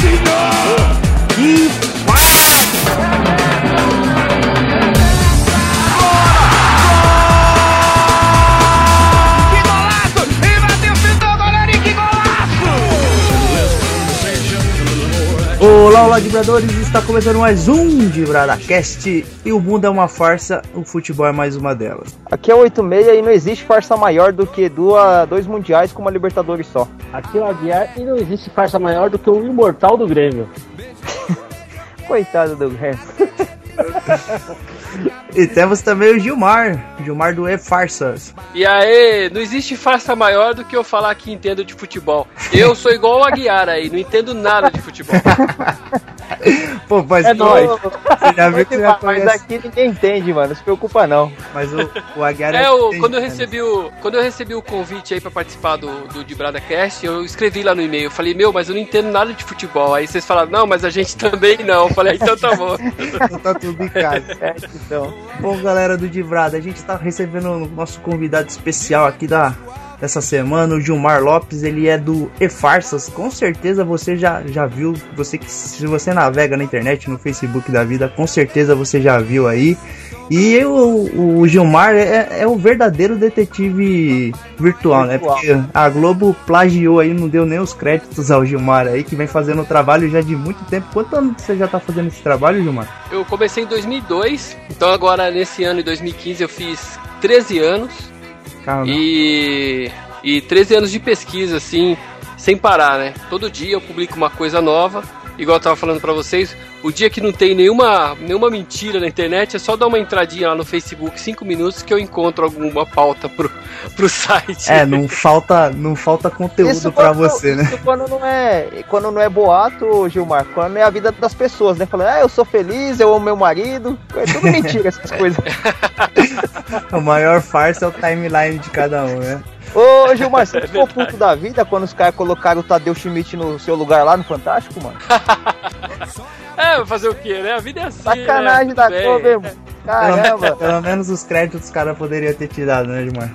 Que Que Olá, olá, vibradores! Está começando mais um DibradaCast e o mundo é uma farsa, o futebol é mais uma delas. Aqui é 86 e não existe farsa maior do que duas, dois mundiais com uma Libertadores só. Aqui é o Aguiar e não existe farsa maior do que o imortal do Grêmio. Coitado do Grêmio. E temos também o Gilmar, Gilmar do E Farsas. E aí, não existe farsa maior do que eu falar que entendo de futebol. Eu sou igual o Aguiar aí, não entendo nada de futebol. Pô, mas É pô, nóis. Você já viu que você Mas aqui ninguém entende, mano. Não se preocupa não. mas o, o Aguiar É, o, entende, quando eu né? recebi o quando eu recebi o convite aí pra participar do, do de Brada Cast, eu escrevi lá no e-mail, eu falei, meu, mas eu não entendo nada de futebol. Aí vocês falaram, não, mas a gente também não. Eu falei, então tá bom. Então tá tudo em casa. É, então. Bom, galera do Divrada, a gente tá recebendo o nosso convidado especial aqui da dessa semana, o Gilmar Lopes, ele é do E-Farsas. Com certeza você já, já viu, você que se você navega na internet, no Facebook da vida, com certeza você já viu aí. E o, o Gilmar é, é o verdadeiro detetive virtual, né? Virtual. Porque a Globo plagiou aí, não deu nem os créditos ao Gilmar aí, que vem fazendo o trabalho já de muito tempo. Quanto ano você já tá fazendo esse trabalho, Gilmar? Eu comecei em 2002, então agora nesse ano, em 2015, eu fiz 13 anos. E, e 13 anos de pesquisa, assim, sem parar, né? Todo dia eu publico uma coisa nova. Igual eu tava falando pra vocês, o dia que não tem nenhuma, nenhuma mentira na internet, é só dar uma entradinha lá no Facebook, 5 minutos, que eu encontro alguma pauta pro, pro site. É, não falta, não falta conteúdo pra quando- você, né? Isso quando não é, quando não é boato, Gilmar, quando é a vida das pessoas, né? Falando, ah, eu sou feliz, eu amo meu marido. É tudo mentira essas coisas. O maior farsa é o timeline de cada um, né? Ô, Gilmar, você ficou puto da vida quando os caras colocaram o Tadeu Schmidt no seu lugar lá no Fantástico, mano? É, vai fazer o quê, né? A vida é assim. Sacanagem né? da cor, mesmo. Pelo, Caramba. pelo menos os créditos os caras poderiam ter tirado, né, Gilmar?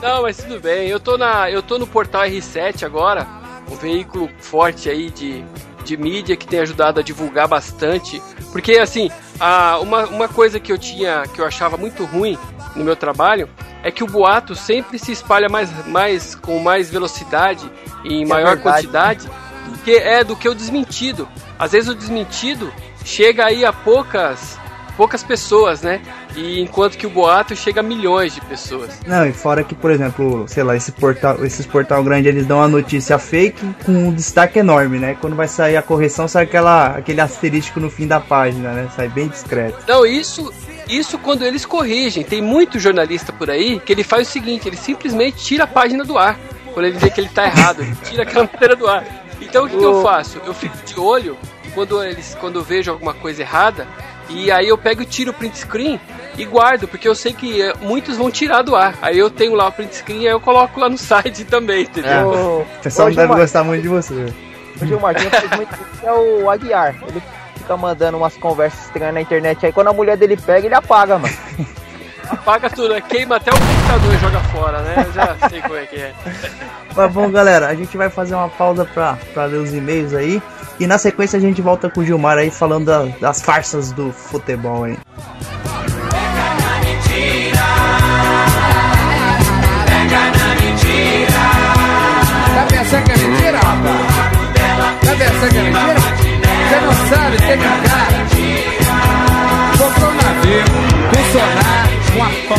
Não, mas tudo bem. Eu tô, na, eu tô no portal R7 agora, um veículo forte aí de, de mídia que tem ajudado a divulgar bastante. Porque, assim, a, uma, uma coisa que eu tinha, que eu achava muito ruim no meu trabalho, é que o boato sempre se espalha mais, mais com mais velocidade e em É maior verdade. quantidade do que, é, do que o desmentido. Às vezes o desmentido chega aí a poucas, poucas pessoas, né? E enquanto que o boato chega a milhões de pessoas. Não, e fora que, por exemplo, sei lá, esse portal, esses portal grande eles dão a notícia fake com um destaque enorme, né? Quando vai sair a correção, sai aquela, aquele asterístico no fim da página, né? Sai bem discreto. Não, isso, isso quando eles corrigem. Tem muito jornalista por aí que ele faz o seguinte: ele simplesmente tira a página do ar. Quando ele vê que ele tá errado, ele tira aquela matéria do ar. Então o que, que eu faço? Eu fico de olho quando eles quando eu vejo alguma coisa errada e aí eu pego e tiro o print screen e guardo, porque eu sei que eh, muitos vão tirar do ar. Aí eu tenho lá o print screen e aí eu coloco lá no site também, entendeu? Ô, O pessoal não deve gostar muito de você. O Gilmar, quem faz muito isso é o Aguiar. Ele fica mandando umas conversas estranhas na internet aí. Quando a mulher dele pega, ele apaga, mano. Apaga tudo, né? queima até o computador e joga fora, né? Eu já sei como é que é. Mas bom, galera, a gente vai fazer uma pausa pra, pra ler os e-mails aí. E na sequência a gente volta com o Gilmar aí falando da- das farsas do futebol aí. Tá pensando que é mentira? Tá pensando que é mentira? Você não sabe, um cara. Comprou um navio, sonar, um arpão.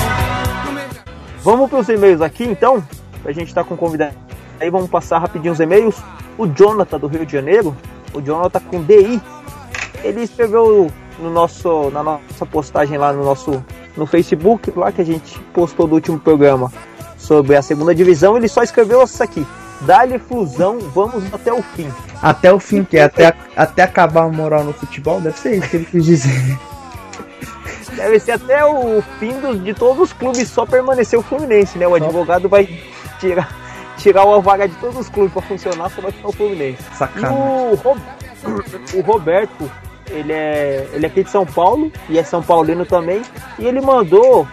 Vamos pros e-mails aqui, então. A gente tá com convidado. Aí vamos passar rapidinho os e-mails. O Jonathan do Rio de Janeiro. O Jonathan com DI. Ele escreveu no nosso, na nossa postagem lá no nosso no Facebook, lá que a gente postou do último programa sobre a segunda divisão. Ele só escreveu isso aqui. Dá-lhe fusão, vamos até o fim. Até o fim, que é até, até acabar a moral no futebol, deve ser isso que ele quis dizer. Deve ser até o fim dos- de todos os clubes, só permanecer o Fluminense, né? O advogado vai tirar, tirar a vaga de todos os clubes para funcionar, só vai ficar o Fluminense. Sacanagem. o, Ro- o Roberto, ele é, ele é aqui de São Paulo e é São Paulino também. E ele mandou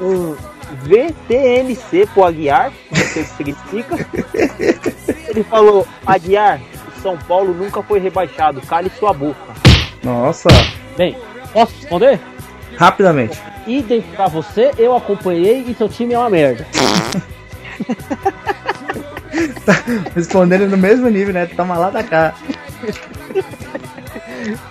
um VTNC pro Aguiar, não sei o que significa. Ele falou: Aguiar, São Paulo nunca foi rebaixado. Cale sua boca. Nossa, Bem, posso responder? rapidamente. Idem pra você, eu acompanhei e seu time é uma merda. Respondendo no mesmo nível, né? Toma lá da cá.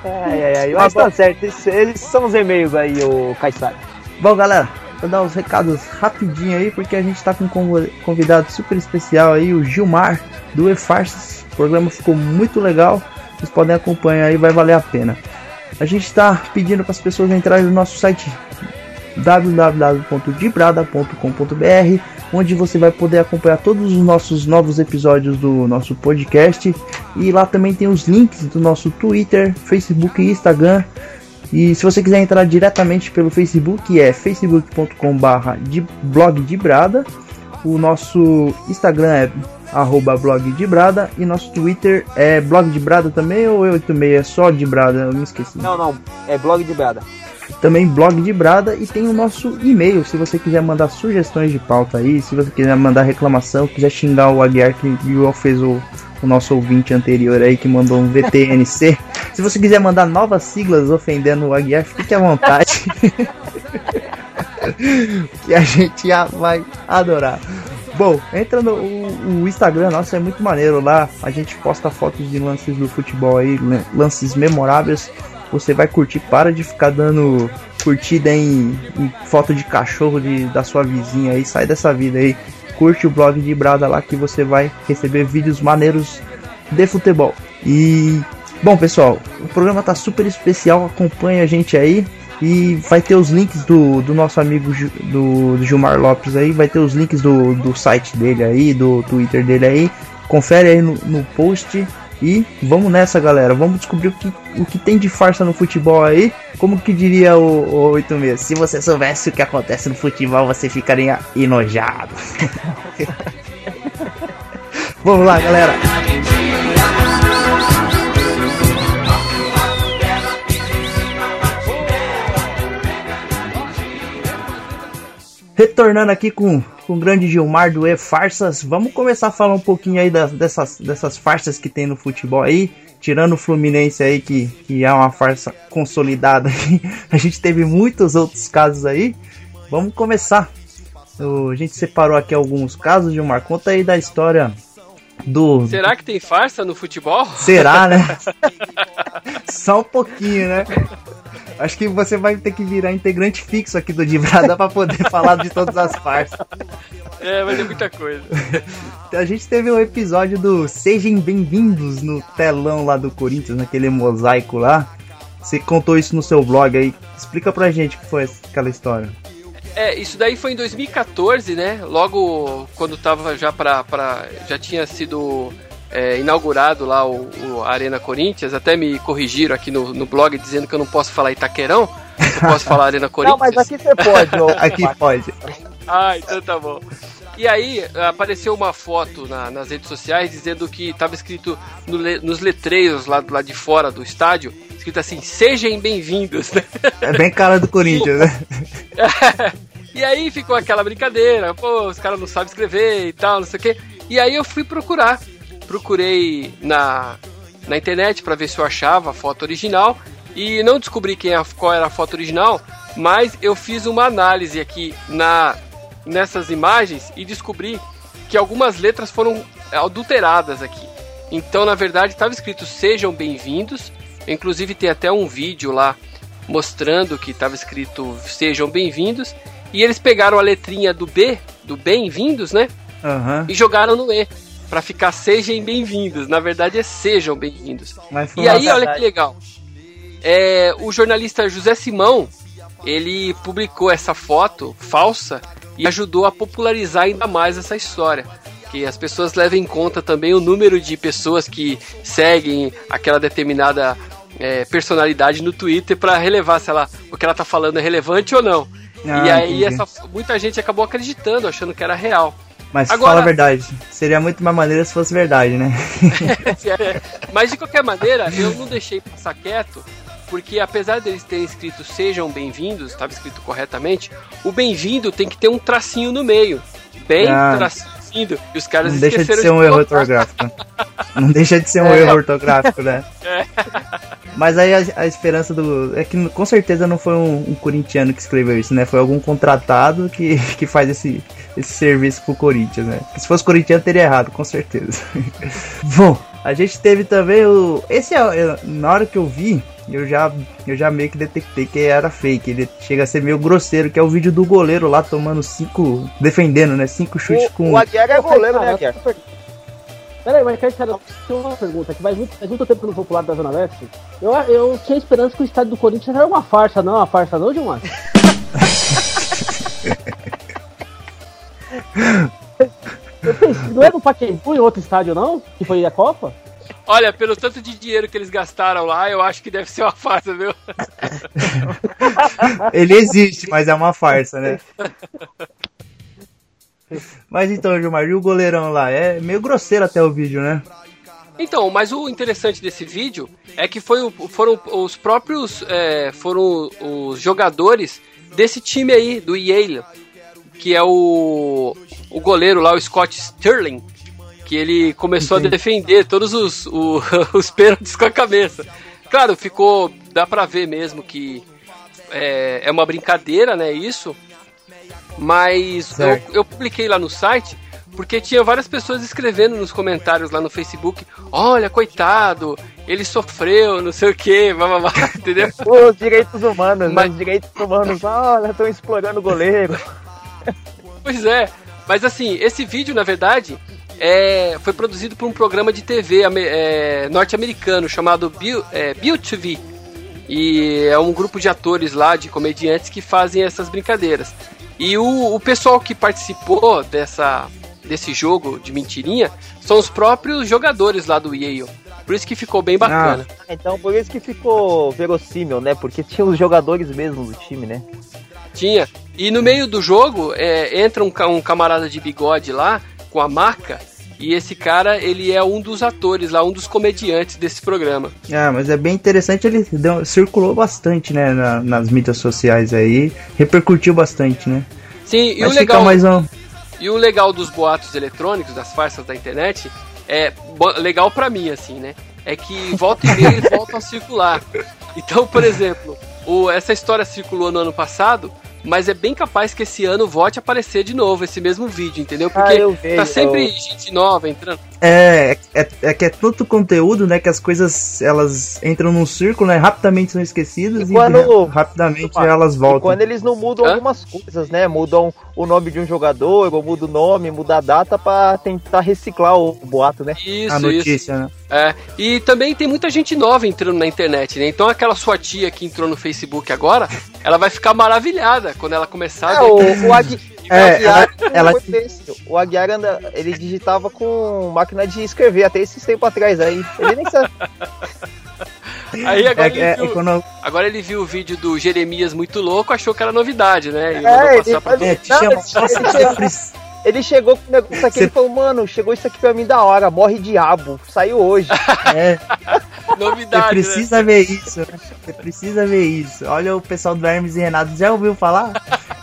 Ai, ai, ai. Mas tá certo, eles são os e-mails aí, o Caissara. Bom, galera, vou dar os recados rapidinho aí, porque a gente tá com um convidado super especial aí, o Gilmar, do E-Farsas. O programa ficou muito legal, vocês podem acompanhar aí, vai valer a pena. A gente tá pedindo para as pessoas entrarem no nosso site www.dibrada.com.br, onde você vai poder acompanhar todos os nossos novos episódios do nosso podcast. E lá também tem os links do nosso Twitter, Facebook e Instagram. E se você quiser entrar diretamente pelo Facebook, é facebook.com/barra de blog de Brada. O nosso Instagram é arroba blog de Brada e nosso Twitter é blog de Brada também ou 86 é só de Brada? Eu me esqueci. Não, não, é blog de Brada. Também blog de Brada e tem o nosso e-mail. Se você quiser mandar sugestões de pauta aí, se você quiser mandar reclamação, quiser xingar o Aguiar que fez o, o nosso ouvinte anterior aí que mandou um VTNC. se você quiser mandar novas siglas ofendendo o Aguiar, fique à vontade. que a gente já vai adorar. Bom, entra no o, o Instagram, nossa, é muito maneiro lá. A gente posta fotos de lances do futebol aí, lan- lances memoráveis. Você vai curtir, para de ficar dando curtida em, em foto de cachorro de, da sua vizinha aí, sai dessa vida aí. Curte o blog de Brada lá que você vai receber vídeos maneiros de futebol. E bom, pessoal, o programa tá super especial, acompanha a gente aí. E vai ter os links do, do nosso amigo do, do Gilmar Lopes aí, vai ter os links do, do site dele aí, do Twitter dele aí. Confere aí no, no post e vamos nessa, galera. Vamos descobrir o que, o que tem de farsa no futebol aí. Como que diria o, o 86? Se você soubesse o que acontece no futebol, você ficaria enojado. vamos lá, galera. Retornando aqui com, com o grande Gilmar do E-Farsas, vamos começar a falar um pouquinho aí das, dessas, dessas farsas que tem no futebol aí, tirando o Fluminense aí, que, que é uma farsa consolidada. A gente teve muitos outros casos aí. Vamos começar. O- a gente separou aqui alguns casos, Gilmar. Conta aí da história do. Será que tem farsa no futebol? Será, né? Só um pouquinho, né? Acho que você vai ter que virar integrante fixo aqui do Dibrada pra poder falar de todas as farsas. É, vai ter muita coisa. A gente teve um episódio do Sejam Bem-vindos no telão lá do Corinthians, naquele mosaico lá. Você contou isso no seu blog aí. Explica pra gente o que foi aquela história. É, isso daí foi em 2014, né? Logo quando tava já pra. pra já tinha sido é, inaugurado lá o, o Arena Corinthians, até me corrigiram aqui no, no blog dizendo que eu não posso falar Itaquerão, eu posso falar Arena Não, Corinthians. mas aqui você pode. Aqui pode. Ah, então tá bom. E aí apareceu uma foto na- nas redes sociais dizendo que estava escrito no nos letreiros lá, do lado de fora do estádio, escrito assim, sejam bem-vindos, né? É bem cara do Corinthians, né? E aí ficou aquela brincadeira, pô, os caras não sabem escrever e tal, não sei o quê. E aí eu fui procurar. Procurei na, na internet para ver se eu achava a foto original e não descobri quem a- qual era a foto original, mas eu fiz uma análise aqui na nessas imagens e descobri que algumas letras foram adulteradas aqui. Então, na verdade, estava escrito sejam bem-vindos. Inclusive tem até um vídeo lá mostrando que estava escrito sejam bem-vindos e eles pegaram a letrinha do B, do bem-vindos, né? Aham. E jogaram no E para ficar sejam bem-vindos. Na verdade é sejam bem-vindos. E uma aí, olha verdade. que legal. É, o jornalista José Simão, ele publicou essa foto falsa e ajudou a popularizar ainda mais essa história. Que as pessoas levem em conta também o número de pessoas que seguem aquela determinada é, personalidade no Twitter para relevar se ela, o que ela tá falando é relevante ou não. Ah, e aí essa, muita gente acabou acreditando, achando que era real. Mas Agora- fala a verdade. Seria muito mais maneiro se fosse verdade, né? Mas de qualquer maneira, eu não deixei passar quieto, porque apesar deles terem escrito sejam bem-vindos, estava escrito corretamente, o bem-vindo tem que ter um tracinho no meio. Bem Ah. tracinho. E os caras Não deixa de ser um erro ortográfico. Não deixa de ser um É. erro ortográfico, né? É. Mas aí a, a esperança do. É que com certeza não foi um, um corintiano que escreveu isso, né? Foi algum contratado que, que faz esse, esse serviço pro Corinthians, né? Porque se fosse corintiano teria errado, com certeza. Bom, a gente teve também o. Esse é, é- na hora que eu vi, eu já, eu já meio que detectei que era fake. Ele chega a ser meio grosseiro, que é o vídeo do goleiro lá tomando cinco. defendendo, né? Cinco chutes O, com. o Aguiar é goleiro, né, Aguiar? Peraí, mas cara, cara, tem uma pergunta que faz muito, faz muito tempo que eu não vou pro lado da Zona Leste. Eu, eu tinha esperança que o estádio do Corinthians era uma farsa, não? Uma farsa não, Gilmar? Não é no Pacaembu em outro estádio, não? Que foi a Copa? Olha, pelo tanto de dinheiro que eles gastaram lá, eu acho que deve ser uma farsa, viu? Ele existe, mas é uma farsa, né? Mas então, Gilmar, e o goleirão lá? É meio grosseiro até o vídeo, né? Então, mas o interessante desse vídeo é que foi o- foram os próprios é, foram os jogadores desse time aí, do Yale, que é o, o goleiro lá, o Scott Sterling, que ele começou a defender todos os, o- os pênaltis com a cabeça. Claro, ficou. dá pra ver mesmo que é, é uma brincadeira, né? Isso. Mas eu, eu publiquei lá no site porque tinha várias pessoas escrevendo nos comentários lá no Facebook: olha, coitado, ele sofreu, não sei o que, blá, blá, blá", entendeu? Os direitos humanos, Mas- né? Os direitos humanos, olha, estão explorando o goleiro. Pois é, mas assim, esse vídeo, na verdade, é, foi produzido por um programa de TV é, norte-americano chamado Bill, é, Bill TV. E é um grupo de atores lá, de comediantes, que fazem essas brincadeiras. E o, o pessoal que participou dessa, desse jogo de mentirinha são os próprios jogadores lá do Yale. Por isso que ficou bem bacana. Então, por isso que ficou verossímil, né? Porque tinha os jogadores mesmo do time, né? Tinha. E no meio do jogo é, entra um, um camarada de bigode lá com a maca. E esse cara, ele é um dos atores lá, um dos comediantes desse programa. Ah, mas é bem interessante, ele deu- circulou bastante, né, na- nas mídias sociais aí, repercutiu bastante, né? Sim, e Mas o, fica legal, mais um... e o legal dos boatos eletrônicos, das farsas da internet, é legal pra mim, assim, né? É que volta e meia eles voltam a circular. Então, por exemplo, o- essa história circulou no ano passado, mas é bem capaz que esse ano volte a aparecer de novo esse mesmo vídeo, entendeu? Porque Ah, vejo, tá sempre eu- gente nova entrando. É, é, é que é tanto conteúdo, né, que as coisas, elas entram num círculo, né, rapidamente são esquecidas E e, quando- ra- rapidamente Opa, elas E voltam. quando eles não mudam Hã? algumas coisas, né? Mudam o nome de um jogador, ou muda o nome, muda a data pra tentar reciclar o boato, né? Isso, a isso. notícia, né? É, e também tem muita gente nova entrando na internet, né? Então aquela sua tia que entrou no Facebook agora, ela vai ficar maravilhada quando ela começar É, a ver. o, o, Agui... o É, Aguiar ela- ela- foi péssimo. O Aguiar anda, ele digitava com máquina de escrever até esses tempos atrás aí. Ele nem sabe. Aí agora, É, ele é, viu, é quando, agora ele viu o vídeo do Jeremias muito louco, achou que era novidade, né? E É, ele passar pra faz- é, te Não, chama, ele- nossa, você chegou com o negócio aqui Cê- e falou, mano, chegou isso aqui pra mim da hora, morre diabo, saiu hoje. é, Você novidade, né? precisa ver isso, né? Você precisa ver isso. Olha o pessoal do Hermes e Renato, já ouviu falar?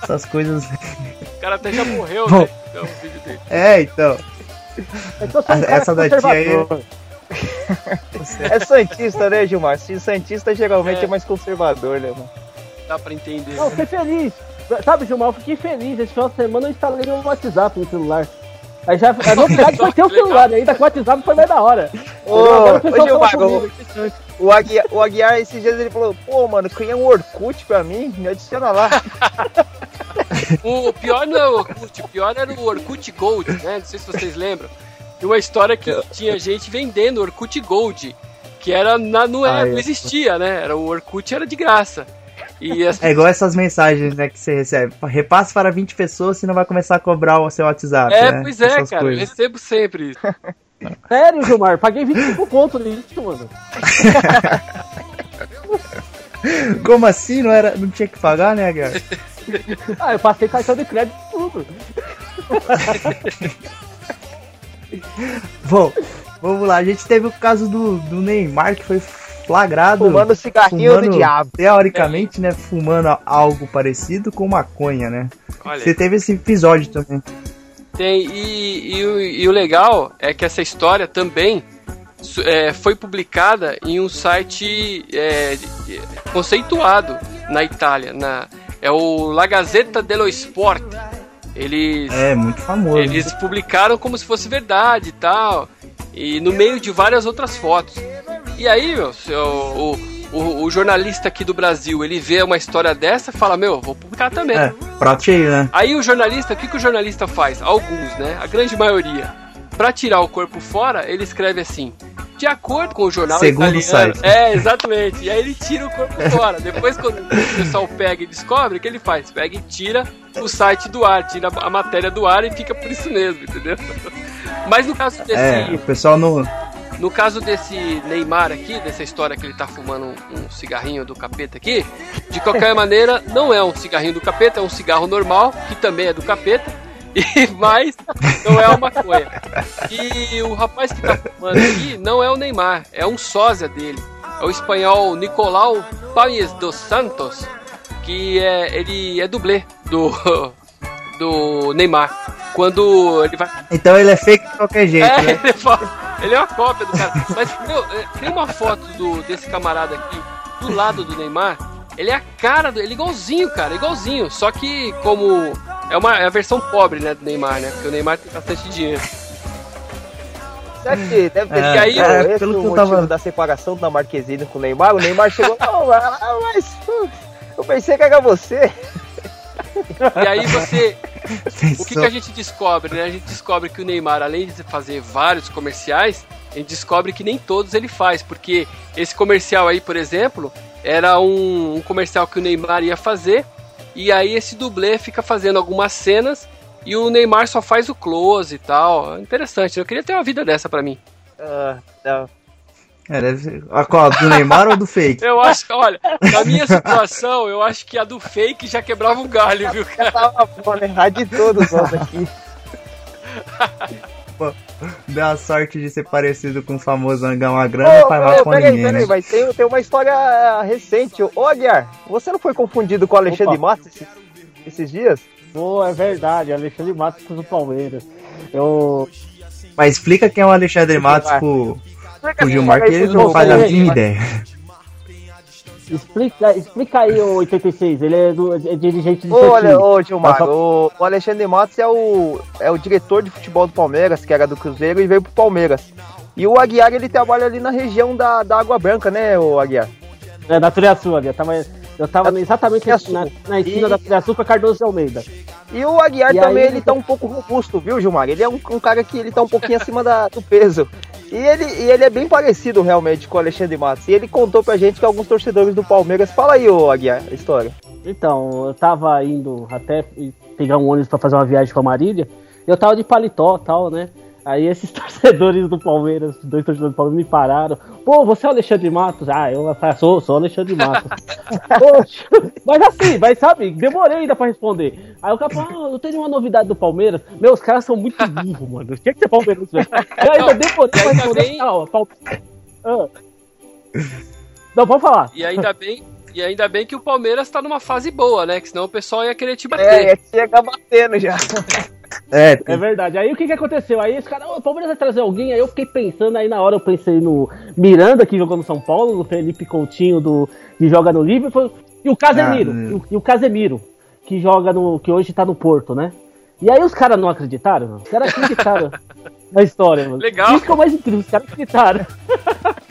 Essas coisas. O cara até já morreu, Bom. né? Então, o vídeo dele. É, então. Essa da tia aí-. É Santista, né, Gilmar? Se Santista geralmente É. é, mais conservador, né, mano? Dá pra entender. Não, eu fiquei feliz. Sabe, Gilmar, eu fiquei feliz. Esse final de semana eu instalei meu WhatsApp no celular. Aí já, a novidade foi ter o celular, né? ainda com o WhatsApp foi mais da hora. Ô, ô Gilmar, o, o, Aguiar, o Aguiar esses dias ele falou, pô, mano, cria um Orkut pra mim, me adiciona lá. O pior não é o Orkut, o pior era o Orkut Gold, né? Não sei se vocês lembram. Tem uma história que tinha gente vendendo Orkut Gold, que era na, não, é, Ah, não é. existia, né? Era o Orkut era de graça. E as É igual essas mensagens, né, que você recebe. Repasse para 20 pessoas, senão vai começar a cobrar o seu WhatsApp. É, né? pois é, Essas cara. Eu coisas. recebo sempre isso. Sério, Gilmar, paguei 25 conto nisso, mano. Como assim? Não, era, não tinha que pagar, né, Aguiar? Ah, eu passei cartão de crédito e tudo. Bom, vamos lá. A gente teve o caso do, do Neymar, que foi flagrado. Fumando cigarrinho fumando, do diabo. Teoricamente, né, fumando algo parecido com maconha, né? Olha, Você teve esse episódio também. tem. E, e, o- e o legal é que essa história também é, foi publicada em um site é, conceituado na Itália. Na, é o La Gazzetta dello Sport. Eles, É, muito famoso. eles publicaram como se fosse verdade e tal. E no meio de várias outras fotos. E aí, meu, o, o, o jornalista aqui do Brasil, ele vê uma história dessa e fala, meu, vou publicar também. É, prato cheio, né? Aí o jornalista, o que, que o jornalista faz? Alguns, né? A grande maioria. Pra tirar o corpo fora, ele escreve assim. De acordo com o jornal Segundo italiano. site. É, exatamente. E aí ele tira o corpo fora. Depois, quando o pessoal pega e descobre, o que ele faz? Pega e tira o site do ar, tira a matéria do ar e fica por isso mesmo, entendeu? Mas no caso desse. É, o pessoal no. No caso desse Neymar aqui, dessa história que ele tá fumando um, um cigarrinho do capeta aqui, de qualquer maneira, não é um cigarrinho do capeta, é um cigarro normal, que também é do capeta, e mas não é uma maconha. E o rapaz que tá fumando aqui não é o Neymar, é um sósia dele. É o espanhol Nicolau Paes dos Santos, que é, ele é dublê do, do Neymar. Quando ele vai Então ele é fake de qualquer jeito, é, né? ele, é fo- ele é uma cópia do cara. Mas, meu, é, tem uma foto do, desse camarada aqui do lado do Neymar. Ele é a cara do. Ele é igualzinho, cara, igualzinho. Só que como. É, uma, é a versão pobre, né, do Neymar, né? Porque o Neymar tem bastante dinheiro. Será que deve ter É, sido aí, é, esse pelo o que eu motivo tava- da separação da Marquezine com o Neymar? O Neymar chegou, não, mas uh, eu pensei que era você. E aí você. O que, Pensou- que a gente descobre, né? A gente descobre que o Neymar, além de fazer vários comerciais, a gente descobre que nem todos ele faz, porque esse comercial aí, por exemplo, era um, um comercial que o Neymar ia fazer, e aí esse dublê fica fazendo algumas cenas e o Neymar só faz o close e tal. Interessante, eu queria ter uma vida dessa pra mim. Ah, não. É, deve ser. A qual? Do Neymar ou do fake? Eu acho que, olha, na minha situação, eu acho que a do fake já quebrava um galho, viu, cara? Tava bom, né? De todos nós aqui. Deu a sorte de ser parecido com o famoso Angão uma grana, não Ô, faz ô, mal com peraí, ninguém, peraí, né? mas tem, tem uma história recente. Ô, Aguiar, você não foi confundido com o Alexandre Opa. Matos esses, esses dias? Pô, é verdade, Alexandre Matos com o Palmeiras. Eu. Mas explica quem é o Alexandre Matos pro, pro Gilmar, que ele não faz a mínima ideia. Explica, explica aí o 86, ele é, do, é dirigente do Ô, ô Gilmar, Mas o, o Alexandre Matos é o, é o diretor de futebol do Palmeiras, que era do Cruzeiro e veio pro Palmeiras. E o Aguiar, ele trabalha ali na região da, da Água Branca, né, o Aguiar? É, da Turiaçu ali, eu tava, eu tava exatamente na, na esquina E- da Turiaçu com a Cardoso de Almeida. E o Aguiar E também, aí- ele tá um pouco robusto, viu, Gilmar? Ele é um, um cara que ele tá um pouquinho acima da- do peso. E ele, e ele é bem parecido realmente com o Alexandre Matos. E ele contou pra gente que alguns torcedores do Palmeiras. Fala aí, ô Aguiar, a história. Então, eu tava indo até pegar um ônibus pra fazer uma viagem pra Marília, e eu tava de paletó tal, né? Aí esses torcedores do Palmeiras, dois torcedores do Palmeiras me pararam. Pô, você é o Alexandre Matos? Ah, eu sou, sou o Alexandre Matos. Poxa, mas assim, mas sabe, demorei ainda pra responder. Aí o cara falou, ah, eu tenho uma novidade do Palmeiras. Meu, os caras são muito burros, mano. Tinha que ser Palmeiras, velho. Eu ainda demorei pra ainda responder. bem- Ah, ó, Palmeiras. Ah. Não, pode falar. E ainda bem, e ainda bem que o Palmeiras tá numa fase boa, né? Que senão o pessoal ia querer te É, bater. ia chegar batendo já. É, É verdade. Aí o que que aconteceu? Aí esse cara, "Ô, o Palmeiras vai trazer alguém. Aí eu fiquei pensando, aí na hora eu pensei no Miranda, que jogou no São Paulo, no Felipe Coutinho, do, que joga no Liverpool, e o Casemiro, Ah, e, o, e o Casemiro, que joga no. que hoje tá no Porto, né? E aí os caras não acreditaram, mano. Os caras acreditaram na história, mano. Legal. Isso que é o mais incrível, os caras acreditaram.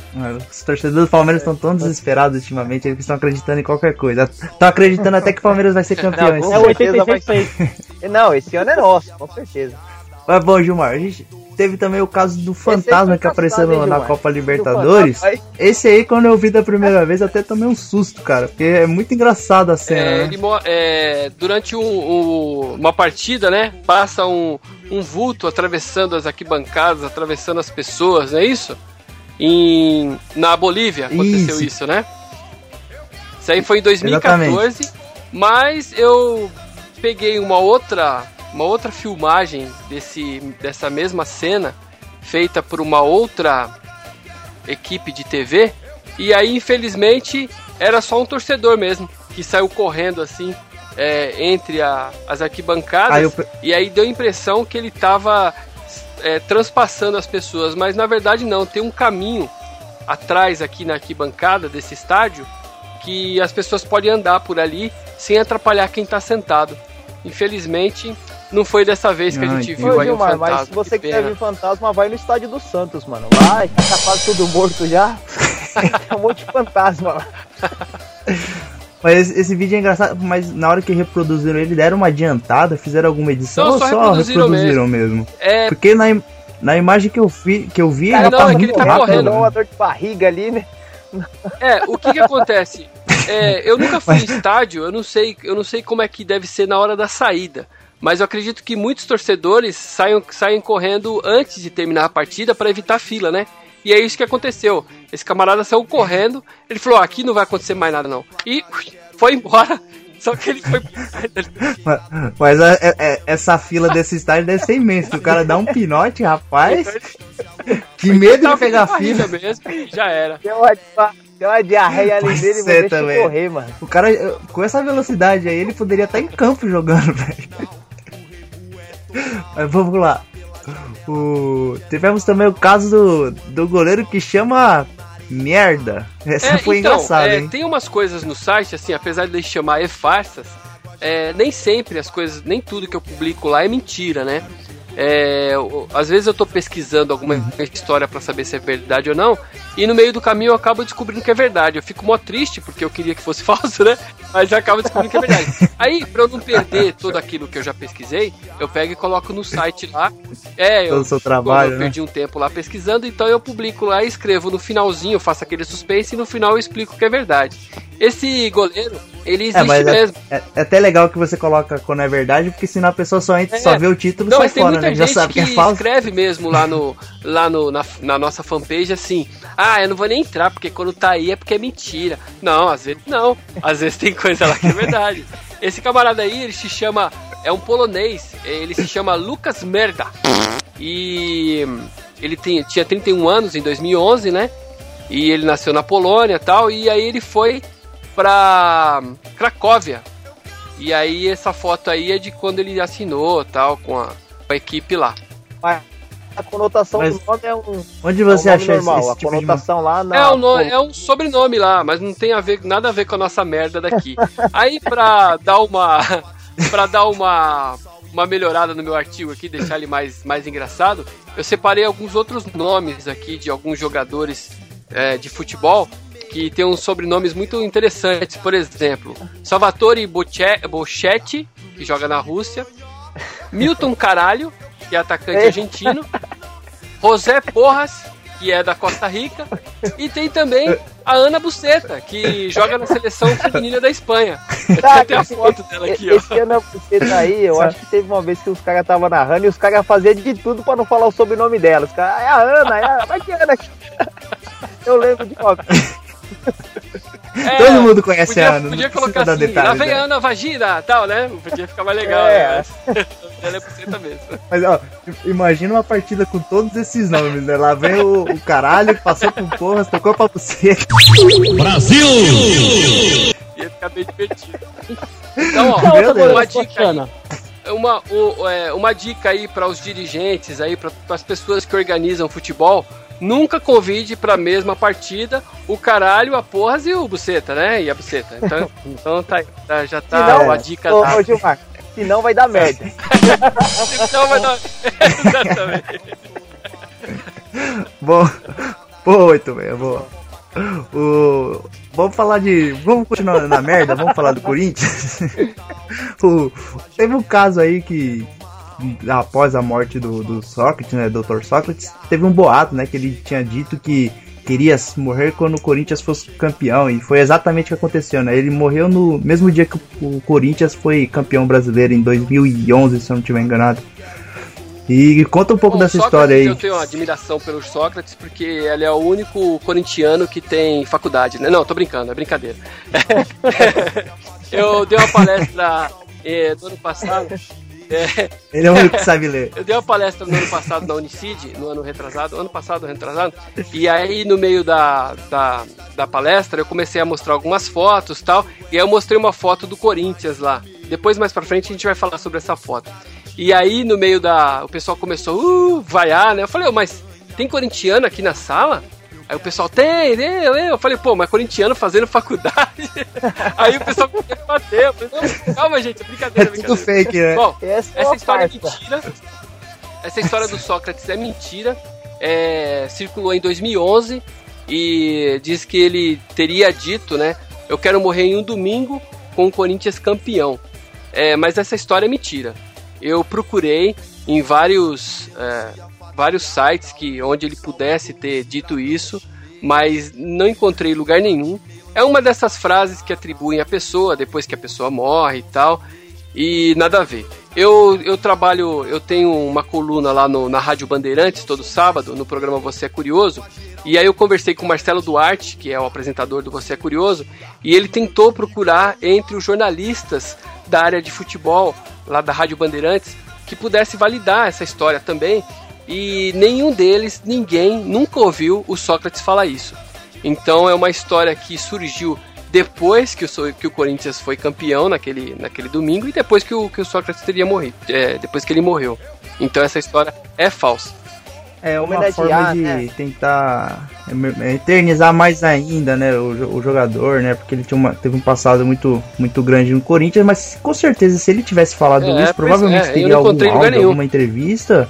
Os torcedores do Palmeiras estão tão desesperados ultimamente, eles estão acreditando em qualquer coisa. Estão acreditando até que o Palmeiras vai ser campeão. Não, É ano. o certeza 86 fez. Não, esse ano é nosso, com certeza. Mas bom, Gilmar, a gente teve também o caso do fantasma que apareceu na Gilmar? Copa E Libertadores. Esse aí, quando eu vi da primeira vez, até tomei um susto, cara. Porque é muito engraçado a cena, É, né? ele é, durante um- um- uma partida, né? Passa um, um vulto atravessando as arquibancadas, atravessando as pessoas, não é isso? Em, na Bolívia aconteceu Isso. isso, né? Isso aí foi em 2014, mas eu peguei uma outra, uma outra filmagem desse, dessa mesma cena feita por uma outra equipe de TV e aí infelizmente era só um torcedor mesmo que saiu correndo assim é, entre a- as arquibancadas Aí eu e aí deu a impressão que ele tava é, transpassando as pessoas, mas na verdade não, tem um caminho atrás aqui na arquibancada desse estádio que as pessoas podem andar por ali sem atrapalhar quem está sentado. Infelizmente, não foi dessa vez que a gente viu Gilmar, fantasma. mas se você que pena. ver fantasma, vai no estádio do Santos, mano. Vai, tá quase tudo morto já. Tem um monte de fantasma lá. Mas esse, esse vídeo é engraçado, mas na hora que reproduziram ele, deram uma adiantada, fizeram alguma edição Não, ou só só reproduziram reproduziram, mesmo? É, Porque na, im- na imagem que eu, vi, que eu vi, Cara, ela não, tá é que muito ele tá rápido, correndo. Né? uma dor de barriga ali, né? É, o que que acontece? É, eu nunca fui em estádio, eu não sei, eu não sei como é que deve ser na hora da saída. Mas eu acredito que muitos torcedores saiam, saem correndo antes de terminar a partida para evitar fila, né? E é isso que aconteceu. Esse camarada saiu correndo, ele falou: "Ah, aqui não vai acontecer mais nada não. E foi embora. Só que ele foi. Mas, mas a- é- é- essa fila desse estádio deve ser imensa. que O cara dá um pinote, rapaz. Que medo de Tava pegar fila. mesmo já era. Deu uma, deu uma diarreia ali dele vou ser deixar também. correr, mano. O cara, com essa velocidade aí, ele poderia estar em campo jogando, velho. Mas vamos lá. O... Tivemos também o caso do, do goleiro que chama merda. Essa É, foi então, engraçada, é, hein? tem umas coisas no site, assim, apesar de chamar e-farsas, é, nem sempre as coisas, nem tudo que eu publico lá é mentira, né? É, às vezes eu tô pesquisando alguma história pra saber se é verdade ou não, e no meio do caminho eu acabo descobrindo que é verdade. Eu fico mó triste porque eu queria que fosse falso, né? Mas eu acabo descobrindo que é verdade. Aí, pra eu não perder tudo aquilo que eu já pesquisei, eu pego e coloco no site lá. É, eu, seu trabalho, eu né? perdi um tempo lá pesquisando, então eu publico lá e escrevo no finalzinho, eu faço aquele suspense e no final eu explico que é verdade. Esse goleiro, ele existe É, mas é, mesmo. é- é até legal que você coloca quando é verdade, porque senão a pessoa só, entra, É. só vê o título e sai fora, muita né? Já gente sabe que que é falso. escreve mesmo lá, no, lá no, na, na nossa fanpage assim: ah, eu não vou nem entrar, porque quando tá aí é porque é mentira. Não, às vezes não. Às vezes tem coisa lá que é verdade. Esse camarada aí, ele se chama. É um polonês, ele se chama Lucas Merda. E ele tem, tinha 31 anos em 2011, né? E ele nasceu na Polônia e tal. E aí ele foi pra Cracóvia. E aí essa foto aí é de quando ele assinou tal com a, a equipe lá. Mas a conotação Mas do nome é um, Onde é um você nome achou normal. esse a tipo de... conotação lá na. É, o no- é um sobrenome lá, mas não tem a ver, nada a ver com a nossa merda daqui. Aí pra dar uma. para dar uma. Uma melhorada no meu artigo aqui, deixar ele mais, mais engraçado, eu separei alguns outros nomes aqui de alguns jogadores é, de futebol que tem uns sobrenomes muito interessantes. Por exemplo, Salvatore Bochetti, que joga na Rússia, Milton Caralho, que é atacante argentino, José Porras, que é da Costa Rica, e tem também a Ana Buceta, que joga na seleção feminina da Espanha. Tá, Tem a foto dela aqui, ó. Esse ano você tá aí, eu acho que teve uma vez que os caras estavam narrando e os caras faziam de tudo pra não falar o sobrenome dela. Os caras, é a Ana, é a. Mas que Ana? Eu lembro de uma É, Todo mundo conhece podia, a Ana, Podia colocar assim, detalhes, lá vem né? a Ana Vagina, tal, né? Podia ficar mais legal, É. né? Ela é buceta mesmo. Mas, ó, imagina uma partida com todos esses nomes, né? Lá vem o, o caralho, passou por porras, tocou pra você. Ia ficar bem divertido. Então, ó, Meu Deus. uma dica aí. escotiana? uma, o- é, uma dica aí para os dirigentes aí, para as pessoas que organizam futebol, nunca convide para a mesma partida o caralho, a porras e o buceta, né? E a buceta. Então, então tá, aí, tá- já tá Senão- a dica Ô, dada. ô Gilmar, senão vai dar merda. Então vai dar... Exatamente. Bom, boa, muito bem, boa. O, vamos falar de. Vamos continuar na merda, vamos falar do Corinthians. o, teve um caso aí que, após a morte do, do Sócrates, né, Dr. Sócrates, teve um boato, né, que ele tinha dito que queria morrer quando o Corinthians fosse campeão, e foi exatamente o que aconteceu, né? Ele morreu no mesmo dia que o Corinthians foi campeão brasileiro, em 2011, se eu não estiver enganado. E conta um pouco Bom, dessa Sócrates, história aí. Eu tenho uma admiração pelo Sócrates porque ele é o único corintiano que tem faculdade, né? Não, tô brincando, é brincadeira. eu dei uma palestra eh, no ano passado. Eh, Ele é o único que sabe ler. eu dei uma palestra no ano passado na Unicid, no ano retrasado, ano passado, retrasado, e aí no meio da, da, da palestra eu comecei a mostrar algumas fotos tal, e aí eu mostrei uma foto do Corinthians lá. Depois, mais pra frente, a gente vai falar sobre essa foto. E aí, no meio da. O pessoal começou, uh, vaiar, né? Eu falei, oh, mas tem corintiano aqui na sala? Aí o pessoal, tem, tem, eu falei, pô, mas corintiano fazendo faculdade. aí o pessoal começou a bater. Eu falei, não, calma, gente, é brincadeira, É brincadeira. tudo fake, né? Bom, Essa é essa história é farsa. mentira. Essa história do Sócrates é mentira. É, circulou em 2011 e diz que ele teria dito, né? Eu quero morrer em um domingo com o Corinthians campeão. É, mas essa história é mentira. Eu procurei em vários, é, vários sites que onde ele pudesse ter dito isso, mas não encontrei lugar nenhum. É uma dessas frases que atribuem à pessoa depois que a pessoa morre e tal, e nada a ver. Eu, eu trabalho, eu tenho uma coluna lá no, na Rádio Bandeirantes todo sábado, no programa Você é Curioso, e aí eu conversei com o Marcelo Duarte, que é o apresentador do Você é Curioso, e ele tentou procurar entre os jornalistas da área de futebol, lá da Rádio Bandeirantes, que pudesse validar essa história também, e nenhum deles, ninguém, nunca ouviu o Sócrates falar isso. Então é uma história que surgiu depois que o, que o Corinthians foi campeão naquele, naquele domingo e depois que o, que o Sócrates teria morrido, é, depois que ele morreu. Então essa história é falsa. É uma forma de né? tentar é, eternizar mais ainda, né, o, o jogador, né, porque ele tinha uma, teve um passado muito, muito grande no Corinthians, mas com certeza se ele tivesse falado É, isso, provavelmente é, teria algum áudio, alguma entrevista,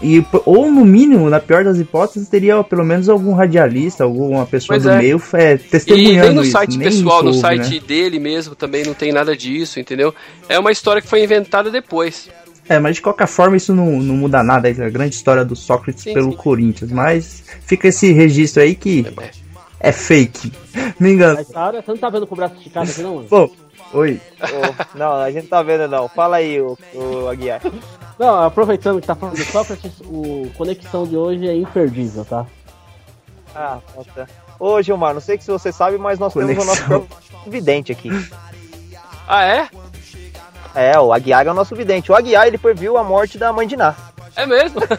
e, ou no mínimo, na pior das hipóteses, teria pelo menos algum radialista, alguma pessoa Pois do é. meio é, E testemunhando nem no isso, site nem pessoal, isso no site né? dele mesmo também não tem nada disso, entendeu? É uma história que foi inventada depois. É, mas de qualquer forma isso não, não muda nada, é a grande história do Sócrates Sim, pelo sim. Corinthians, mas fica esse registro aí que É. é fake. Me engano. A história, você não tá vendo com o braço esticado aqui, não? Pô, oi. Ô, não, a gente não tá vendo não. Fala aí, o, o Aguiar. Não, aproveitando que tá falando do Sócrates, o Conexão de hoje é imperdível, tá? Ah, tá. Ô, Gilmar, não sei se você sabe, mas nós temos o nosso Conexão. vidente aqui. Ah, é? É, o Aguiar é o nosso vidente. O Aguiar, ele previu a morte da mãe de Ná. É mesmo?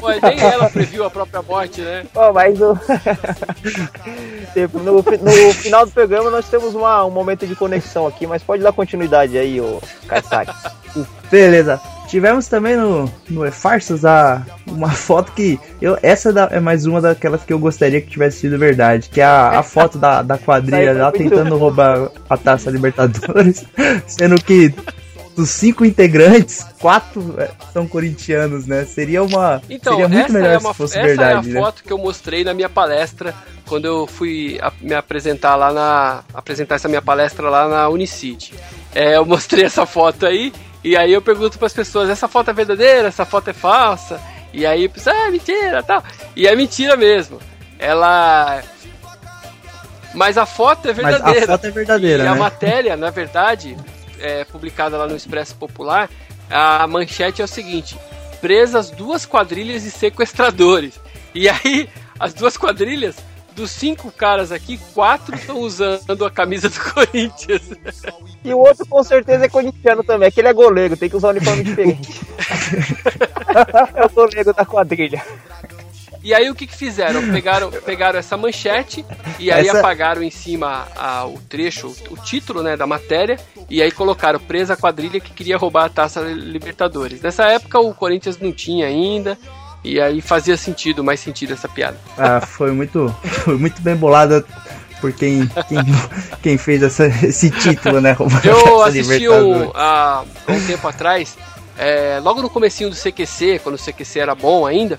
Pô, nem ela previu a própria morte, né? Ó, mas o... Tipo, no, fi- no final do programa nós temos uma- um momento de conexão aqui, mas pode dar continuidade aí, o Kaisaki. Beleza. Tivemos também no, no E-Farsas a, uma foto que. Eu, essa da- é mais uma daquelas que eu gostaria que tivesse sido verdade. Que é a, a foto da, da quadrilha lá tentando roubar a taça Libertadores. Sendo que dos cinco integrantes, quatro é, são corintianos, né? Seria uma. Então, seria muito essa, melhor é, uma, se fosse essa verdade, é a né? foto que eu mostrei na minha palestra quando eu fui a- me apresentar lá na. apresentar essa minha palestra lá na Unicity. É, eu mostrei essa foto aí, e aí eu pergunto para as pessoas, essa foto é verdadeira, essa foto é falsa? E aí a pessoa, ah, é mentira tal. E é mentira mesmo. Ela. Mas a foto é Mas verdadeira. a foto é verdadeira, E a né? matéria, na verdade, é publicada lá no Expresso Popular, a manchete é o seguinte: presas duas quadrilhas de sequestradores. E aí, as duas quadrilhas, dos cinco caras aqui, quatro estão usando a camisa do Corinthians. E o outro com certeza é corintiano também, aquele é goleiro, tem que usar um uniforme diferente. é o goleiro da quadrilha. E aí o que, que fizeram? Pegaram, pegaram essa manchete e aí Essa- apagaram em cima a- o trecho, o título né, da matéria, e aí colocaram presa a quadrilha que queria roubar a taça Libertadores. Nessa época o Corinthians não tinha ainda, e aí fazia sentido, mais sentido essa piada. Ah, foi muito, foi muito bem bolada por quem, quem, quem fez essa- esse título, né? roubar Eu assisti um, há um tempo atrás, é, logo no comecinho do CQC, quando o CQC era bom ainda,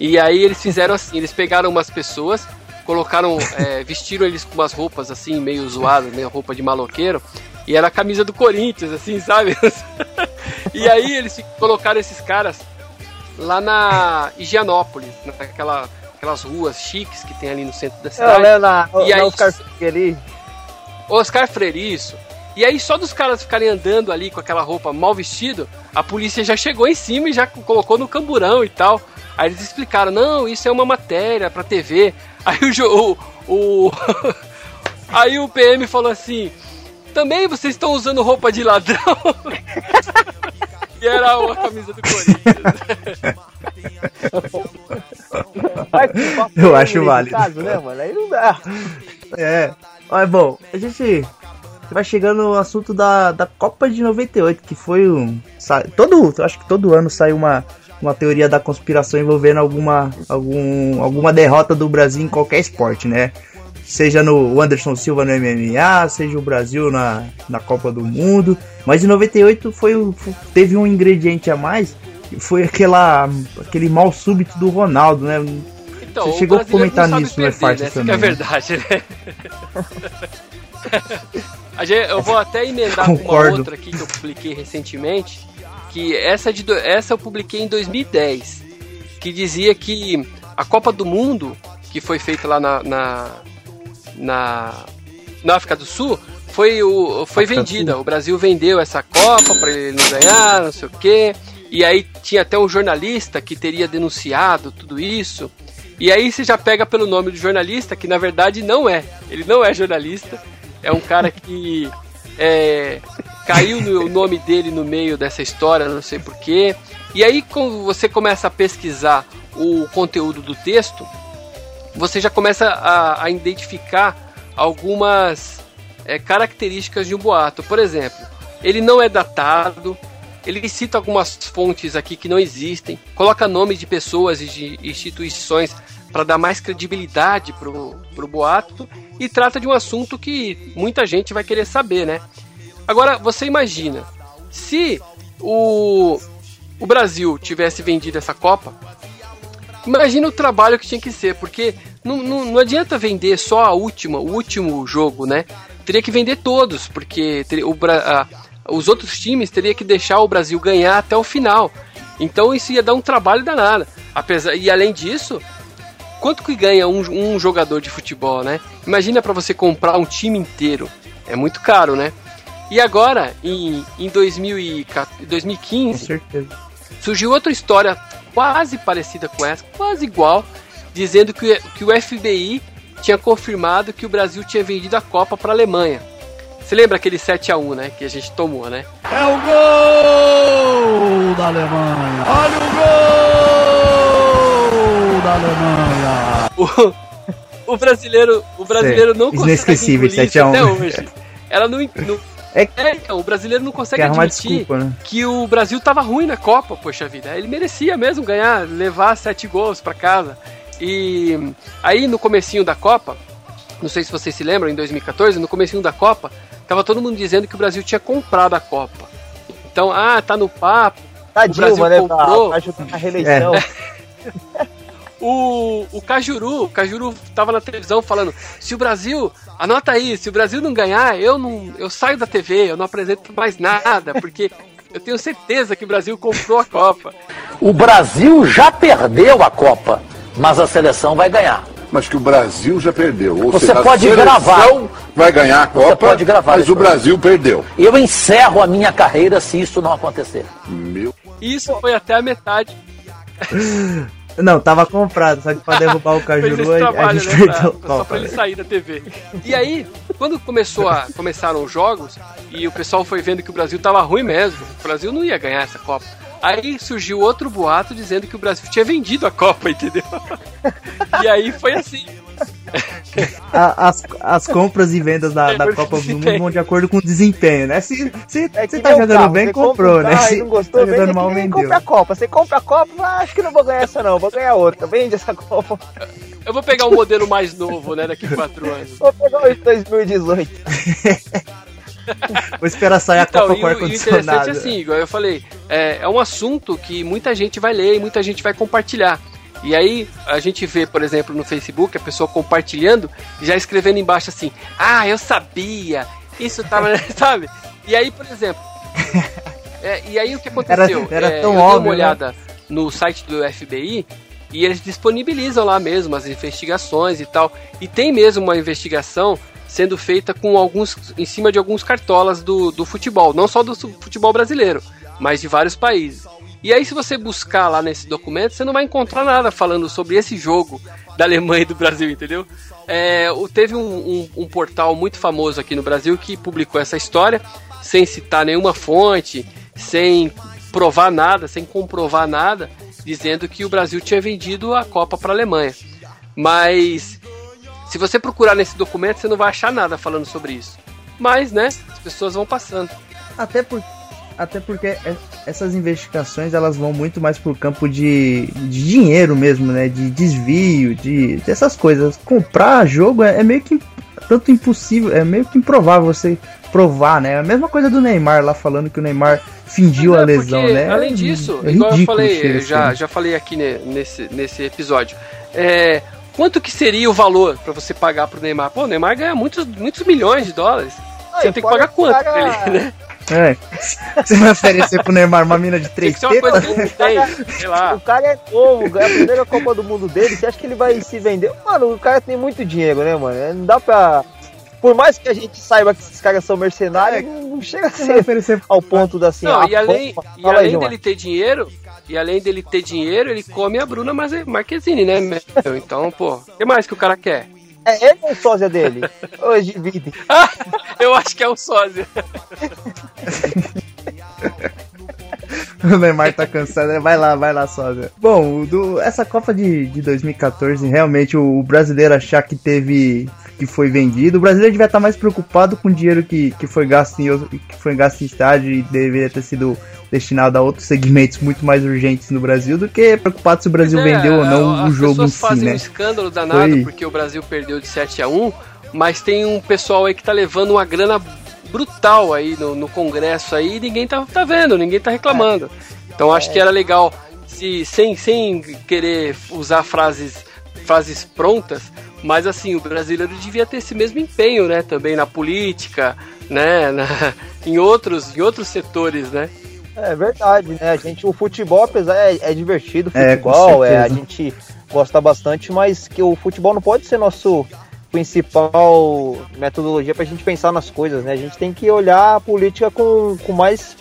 e aí eles fizeram assim, eles pegaram umas pessoas, colocaram, é, vestiram eles com umas roupas assim, meio zoadas, meio roupa de maloqueiro, e era a camisa do Corinthians, assim, sabe? e aí eles colocaram esses caras lá na Higienópolis, naquela, aquelas ruas chiques que tem ali no centro da Eu cidade. lembro na, E na aí- Oscar Freire. Oscar Freire, isso. E aí, só dos caras ficarem andando ali com aquela roupa mal vestido, a polícia já chegou em cima e já colocou no camburão e tal. Aí eles explicaram: não, isso é uma matéria pra TV. Aí o. o, o aí o PM falou assim: também vocês estão usando roupa de ladrão? e era a camisa do Corinthians. Eu acho válido. Caso, né, mano? Aí não dá. É. Mas bom, a gente vai chegando no assunto da, da Copa de 98, que foi um. Todo, acho que todo ano sai uma, uma teoria da conspiração envolvendo alguma, algum, alguma derrota do Brasil em qualquer esporte, né? Seja no Anderson Silva no MMA, seja o Brasil na, na Copa do Mundo. Mas em 98 foi, teve um ingrediente a mais, que foi aquela, aquele mal súbito do Ronaldo, né? Então, Você chegou a comentar nisso, perder, no né? também. é verdade, né? eu vou até emendar com uma outra aqui que eu publiquei recentemente, que essa, de, essa eu publiquei em 2010, que dizia que a Copa do Mundo, que foi feita lá na, na, na, na África do Sul, foi, o, foi vendida. O Brasil vendeu essa Copa para ele não ganhar, não sei o quê. E aí tinha até um jornalista que teria denunciado tudo isso. E aí você já pega pelo nome do jornalista, que na verdade não é. Ele não é jornalista. É um cara que é, caiu no, o nome dele no meio dessa história, não sei porquê. E aí, quando você começa a pesquisar o conteúdo do texto, você já começa a, a identificar algumas é, características de um boato. Por exemplo, ele não é datado, ele cita algumas fontes aqui que não existem, coloca nomes de pessoas e de instituições para dar mais credibilidade pro, pro boato e trata de um assunto que muita gente vai querer saber, né? Agora, você imagina, se o, o Brasil tivesse vendido essa Copa, imagina o trabalho que tinha que ser, porque não, não, não adianta vender só a última, o último jogo, né? Teria que vender todos, porque teria, o, a, os outros times teriam que deixar o Brasil ganhar até o final. Então isso ia dar um trabalho danado. Apesar, e além disso, quanto que ganha um, um jogador de futebol, né? Imagina para você comprar um time inteiro. É muito caro, né? E agora, em, em 2015, surgiu outra história quase parecida com essa, quase igual, dizendo que, que o FBI tinha confirmado que o Brasil tinha vendido a Copa para a Alemanha. Você lembra aquele 7 a 1 né? Que a gente tomou, né? É o gol da Alemanha! Olha o gol da Alemanha! O, o brasileiro, o brasileiro não consegue Inesquecível, 7 a 1 até hoje. Ela não, não é, é, então, o brasileiro não consegue admitir desculpa, né? que o Brasil tava ruim na Copa, poxa vida. Ele merecia mesmo ganhar, levar sete gols para casa. E aí no comecinho da Copa, não sei se vocês se lembram, em 2014, no comecinho da Copa, Tava todo mundo dizendo que o Brasil tinha comprado a Copa. Então, ah, tá no papo. Tá o Brasil Dilma, né? comprou. Tá, tá a reeleição. É. o, o Cajuru, o Cajuru tava na televisão falando: se o Brasil, anota aí, se o Brasil não ganhar, eu não, eu saio da TV, eu não apresento mais nada, porque eu tenho certeza que o Brasil comprou a Copa. O Brasil já perdeu a Copa, mas a seleção vai ganhar mas que o Brasil já perdeu. Ou Você seja, pode gravar. Vai ganhar a Copa, Você pode gravar mas o Brasil perdeu. Eu encerro a minha carreira se isso não acontecer. Meu. Isso foi até a metade. Não, tava comprado, só que pra derrubar o Cajuru a gente né, perdeu pra, Só pra ele sair da TV. E aí, quando começou a, começaram os jogos e o pessoal foi vendo que o Brasil tava ruim mesmo, o Brasil não ia ganhar essa Copa. Aí surgiu outro boato dizendo que o Brasil tinha vendido a Copa, entendeu? e aí foi assim. as, as compras e vendas da, da Copa do Mundo vão de acordo com o desempenho, né? Se, se, é se tá jogando carro, bem, comprou, né? Se não gostou, tá jogando mal, vendeu. compra a Copa. Você compra a Copa, ah, acho que não vou ganhar essa não, vou ganhar outra. Vende essa Copa. Eu vou pegar um modelo mais novo, né, daqui a quatro anos. Vou pegar o 2018. Vou esperar sair então, a Copa com ar-condicionado. interessante é assim, igual eu falei, é, é um assunto que muita gente vai ler e muita gente vai compartilhar. E aí a gente vê, por exemplo, no Facebook, a pessoa compartilhando e já escrevendo embaixo assim: Ah, eu sabia, isso tava, sabe? E aí, por exemplo. É, e aí o que aconteceu? Era, era é, tão eu óbvio, dei uma olhada né? no site do FBI e eles disponibilizam lá mesmo as investigações e tal. E tem mesmo uma investigação sendo feita com alguns em cima de alguns cartolas do, do futebol, não só do futebol brasileiro, mas de vários países. E aí, se você buscar lá nesse documento, você não vai encontrar nada falando sobre esse jogo da Alemanha e do Brasil, entendeu? É, teve um, um, um, portal muito famoso aqui no Brasil que publicou essa história sem citar nenhuma fonte, sem provar nada, sem comprovar nada, dizendo que o Brasil tinha vendido a Copa para a Alemanha. Mas se você procurar nesse documento, você não vai achar nada falando sobre isso. mas, né, as pessoas vão passando. Até, por, até porque é- essas investigações elas vão muito mais pro campo de, de dinheiro mesmo, né? De desvio, de dessas coisas. Comprar jogo é, é meio que tanto impossível, é meio que improvável você provar, né? A mesma coisa do Neymar lá falando que o Neymar fingiu Mas a é lesão, porque, né? Além disso, É igual eu falei, eu esse já, tema. já falei aqui ne- nesse, nesse episódio. É, quanto que seria o valor pra você pagar pro Neymar? Pô, o Neymar ganha muitos, muitos milhões de dólares. Você e tem que pagar quanto pra ele, né? É. Você vai oferecer pro Neymar uma mina de três tetas? O cara é novo, é a primeira Copa do Mundo dele. Você acha que ele vai se vender? Mano, o cara tem muito dinheiro, né, mano? Não dá pra. Por mais que a gente saiba que esses caras são mercenários, não chega a ser oferecer ao ponto da assim. Não, e além, e aí, além Gilmar. dele ter dinheiro, e além dele ter dinheiro, ele come a Bruna Marquezine, né? meu? Então, pô, o que mais que o cara quer? É ele ou o sósia dele? Hoje divide. Eu acho que é o sósia. O Neymar tá cansado, né? vai lá, vai lá sozinho. Bom, do, essa Copa de, de 2014, realmente o, o brasileiro achar que teve. Que foi vendido. O brasileiro devia estar mais preocupado com o dinheiro que, que foi gasto em que foi gasto em estádio e deveria ter sido destinado a outros segmentos muito mais urgentes no Brasil do que preocupado se o Brasil é, vendeu ou não as o jogo em si, fazem né? um escândalo danado Foi- porque o Brasil perdeu de 7 a 1 mas tem um pessoal aí que tá levando uma grana brutal aí no, no Congresso aí e ninguém tá, tá vendo, ninguém tá reclamando. Então acho que era legal, se, sem, sem querer usar frases, frases prontas, mas assim, o brasileiro devia ter esse mesmo empenho, né? Também na política, né? na- em, outros, em outros setores, né? É verdade, né? A gente, o futebol, apesar é, é divertido, o É, futebol, é, a certeza. gente gosta bastante, mas que o futebol não pode ser nosso principal metodologia pra gente pensar nas coisas, né? A gente tem que olhar a política com, com mais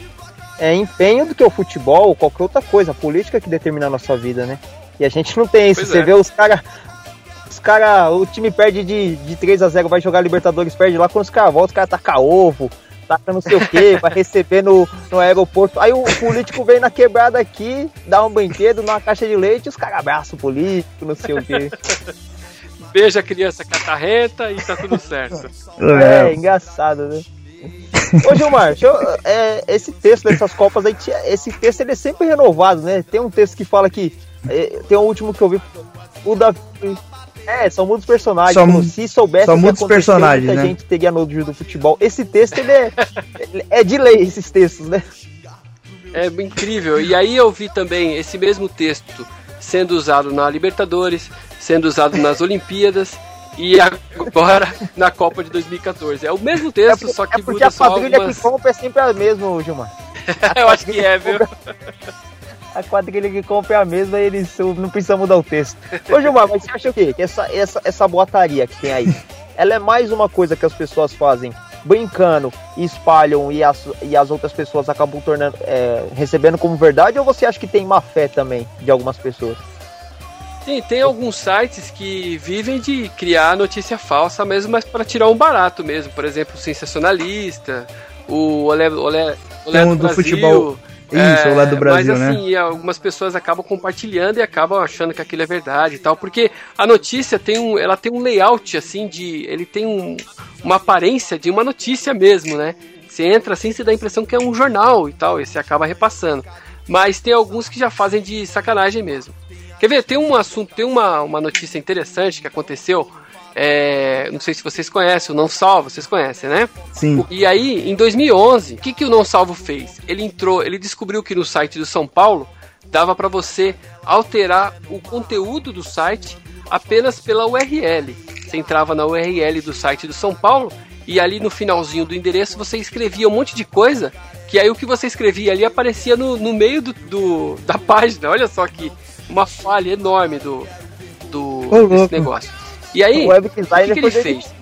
é, empenho do que o futebol ou qualquer outra coisa. A política que determina a nossa vida, né? E a gente não tem isso. Pois Você é. vê os caras. Cara, o time perde de, de 3 a 0 vai jogar Libertadores, perde lá, quando os caras voltam, os caras tacam ovo, taca não sei o que, vai receber no, no aeroporto. Aí o político vem na quebrada aqui, dá um brinquedo, numa caixa de leite, os caras abraçam o político, não sei o que. Beija a criança catarrenta e tá tudo certo. É, engraçado, né? Ô Gilmar, deixa eu- é, esse texto dessas Copas aí, esse texto ele é sempre renovado, né? Tem um texto que fala que. é, tem o último que eu vi, o da. É, são muitos personagens. Só se soubesse só o que muitos personagens, muita né? gente teria nojo do futebol. Esse texto, ele é, é de lei, esses textos, né? É incrível. E aí eu vi também esse mesmo texto sendo usado na Libertadores, sendo usado nas Olimpíadas e agora na Copa de 2014. É o mesmo texto, só que é porque muda a só quadrilha algumas... que compra é sempre a mesma, Gilmar. eu acho que é, viu? A quadrilha que compra é a mesma e eles não precisam mudar o texto. Ô Gilmar, mas você acha o quê? Que essa, essa, essa boataria que tem aí, ela é mais uma coisa que as pessoas fazem brincando e espalham e as, e as outras pessoas acabam tornando, é, recebendo como verdade? Ou você acha que tem má fé também de algumas pessoas? Sim, tem alguns sites que vivem de criar notícia falsa mesmo, mas para tirar um barato mesmo. Por exemplo, o Sensacionalista, o Olé, Olé, Olé Tem um do, do Brasil. futebol. Isso, o Olé do Brasil, mas, né? assim, algumas pessoas acabam compartilhando e acabam achando que aquilo é verdade e tal, porque a notícia tem um, ela tem um layout assim de, ele tem um, uma aparência de uma notícia mesmo, né? Você entra assim, você dá a impressão que é um jornal e tal, e você acaba repassando. Mas tem alguns que já fazem de sacanagem mesmo. Quer ver? Tem um assunto, tem uma, uma notícia interessante que aconteceu. É, não sei se vocês conhecem, o Não Salvo, vocês conhecem, né? Sim. E aí, em 2011, o que, que o Não Salvo fez? Ele entrou, ele descobriu que no site do São Paulo dava para você alterar o conteúdo do site apenas pela URL. Você entrava na URL do site do São Paulo e ali no finalzinho do endereço você escrevia um monte de coisa que aí o que você escrevia ali aparecia no, no meio do, do- da página. Olha só que uma falha enorme do, do desse negócio. E aí, o web o que, que ele fez?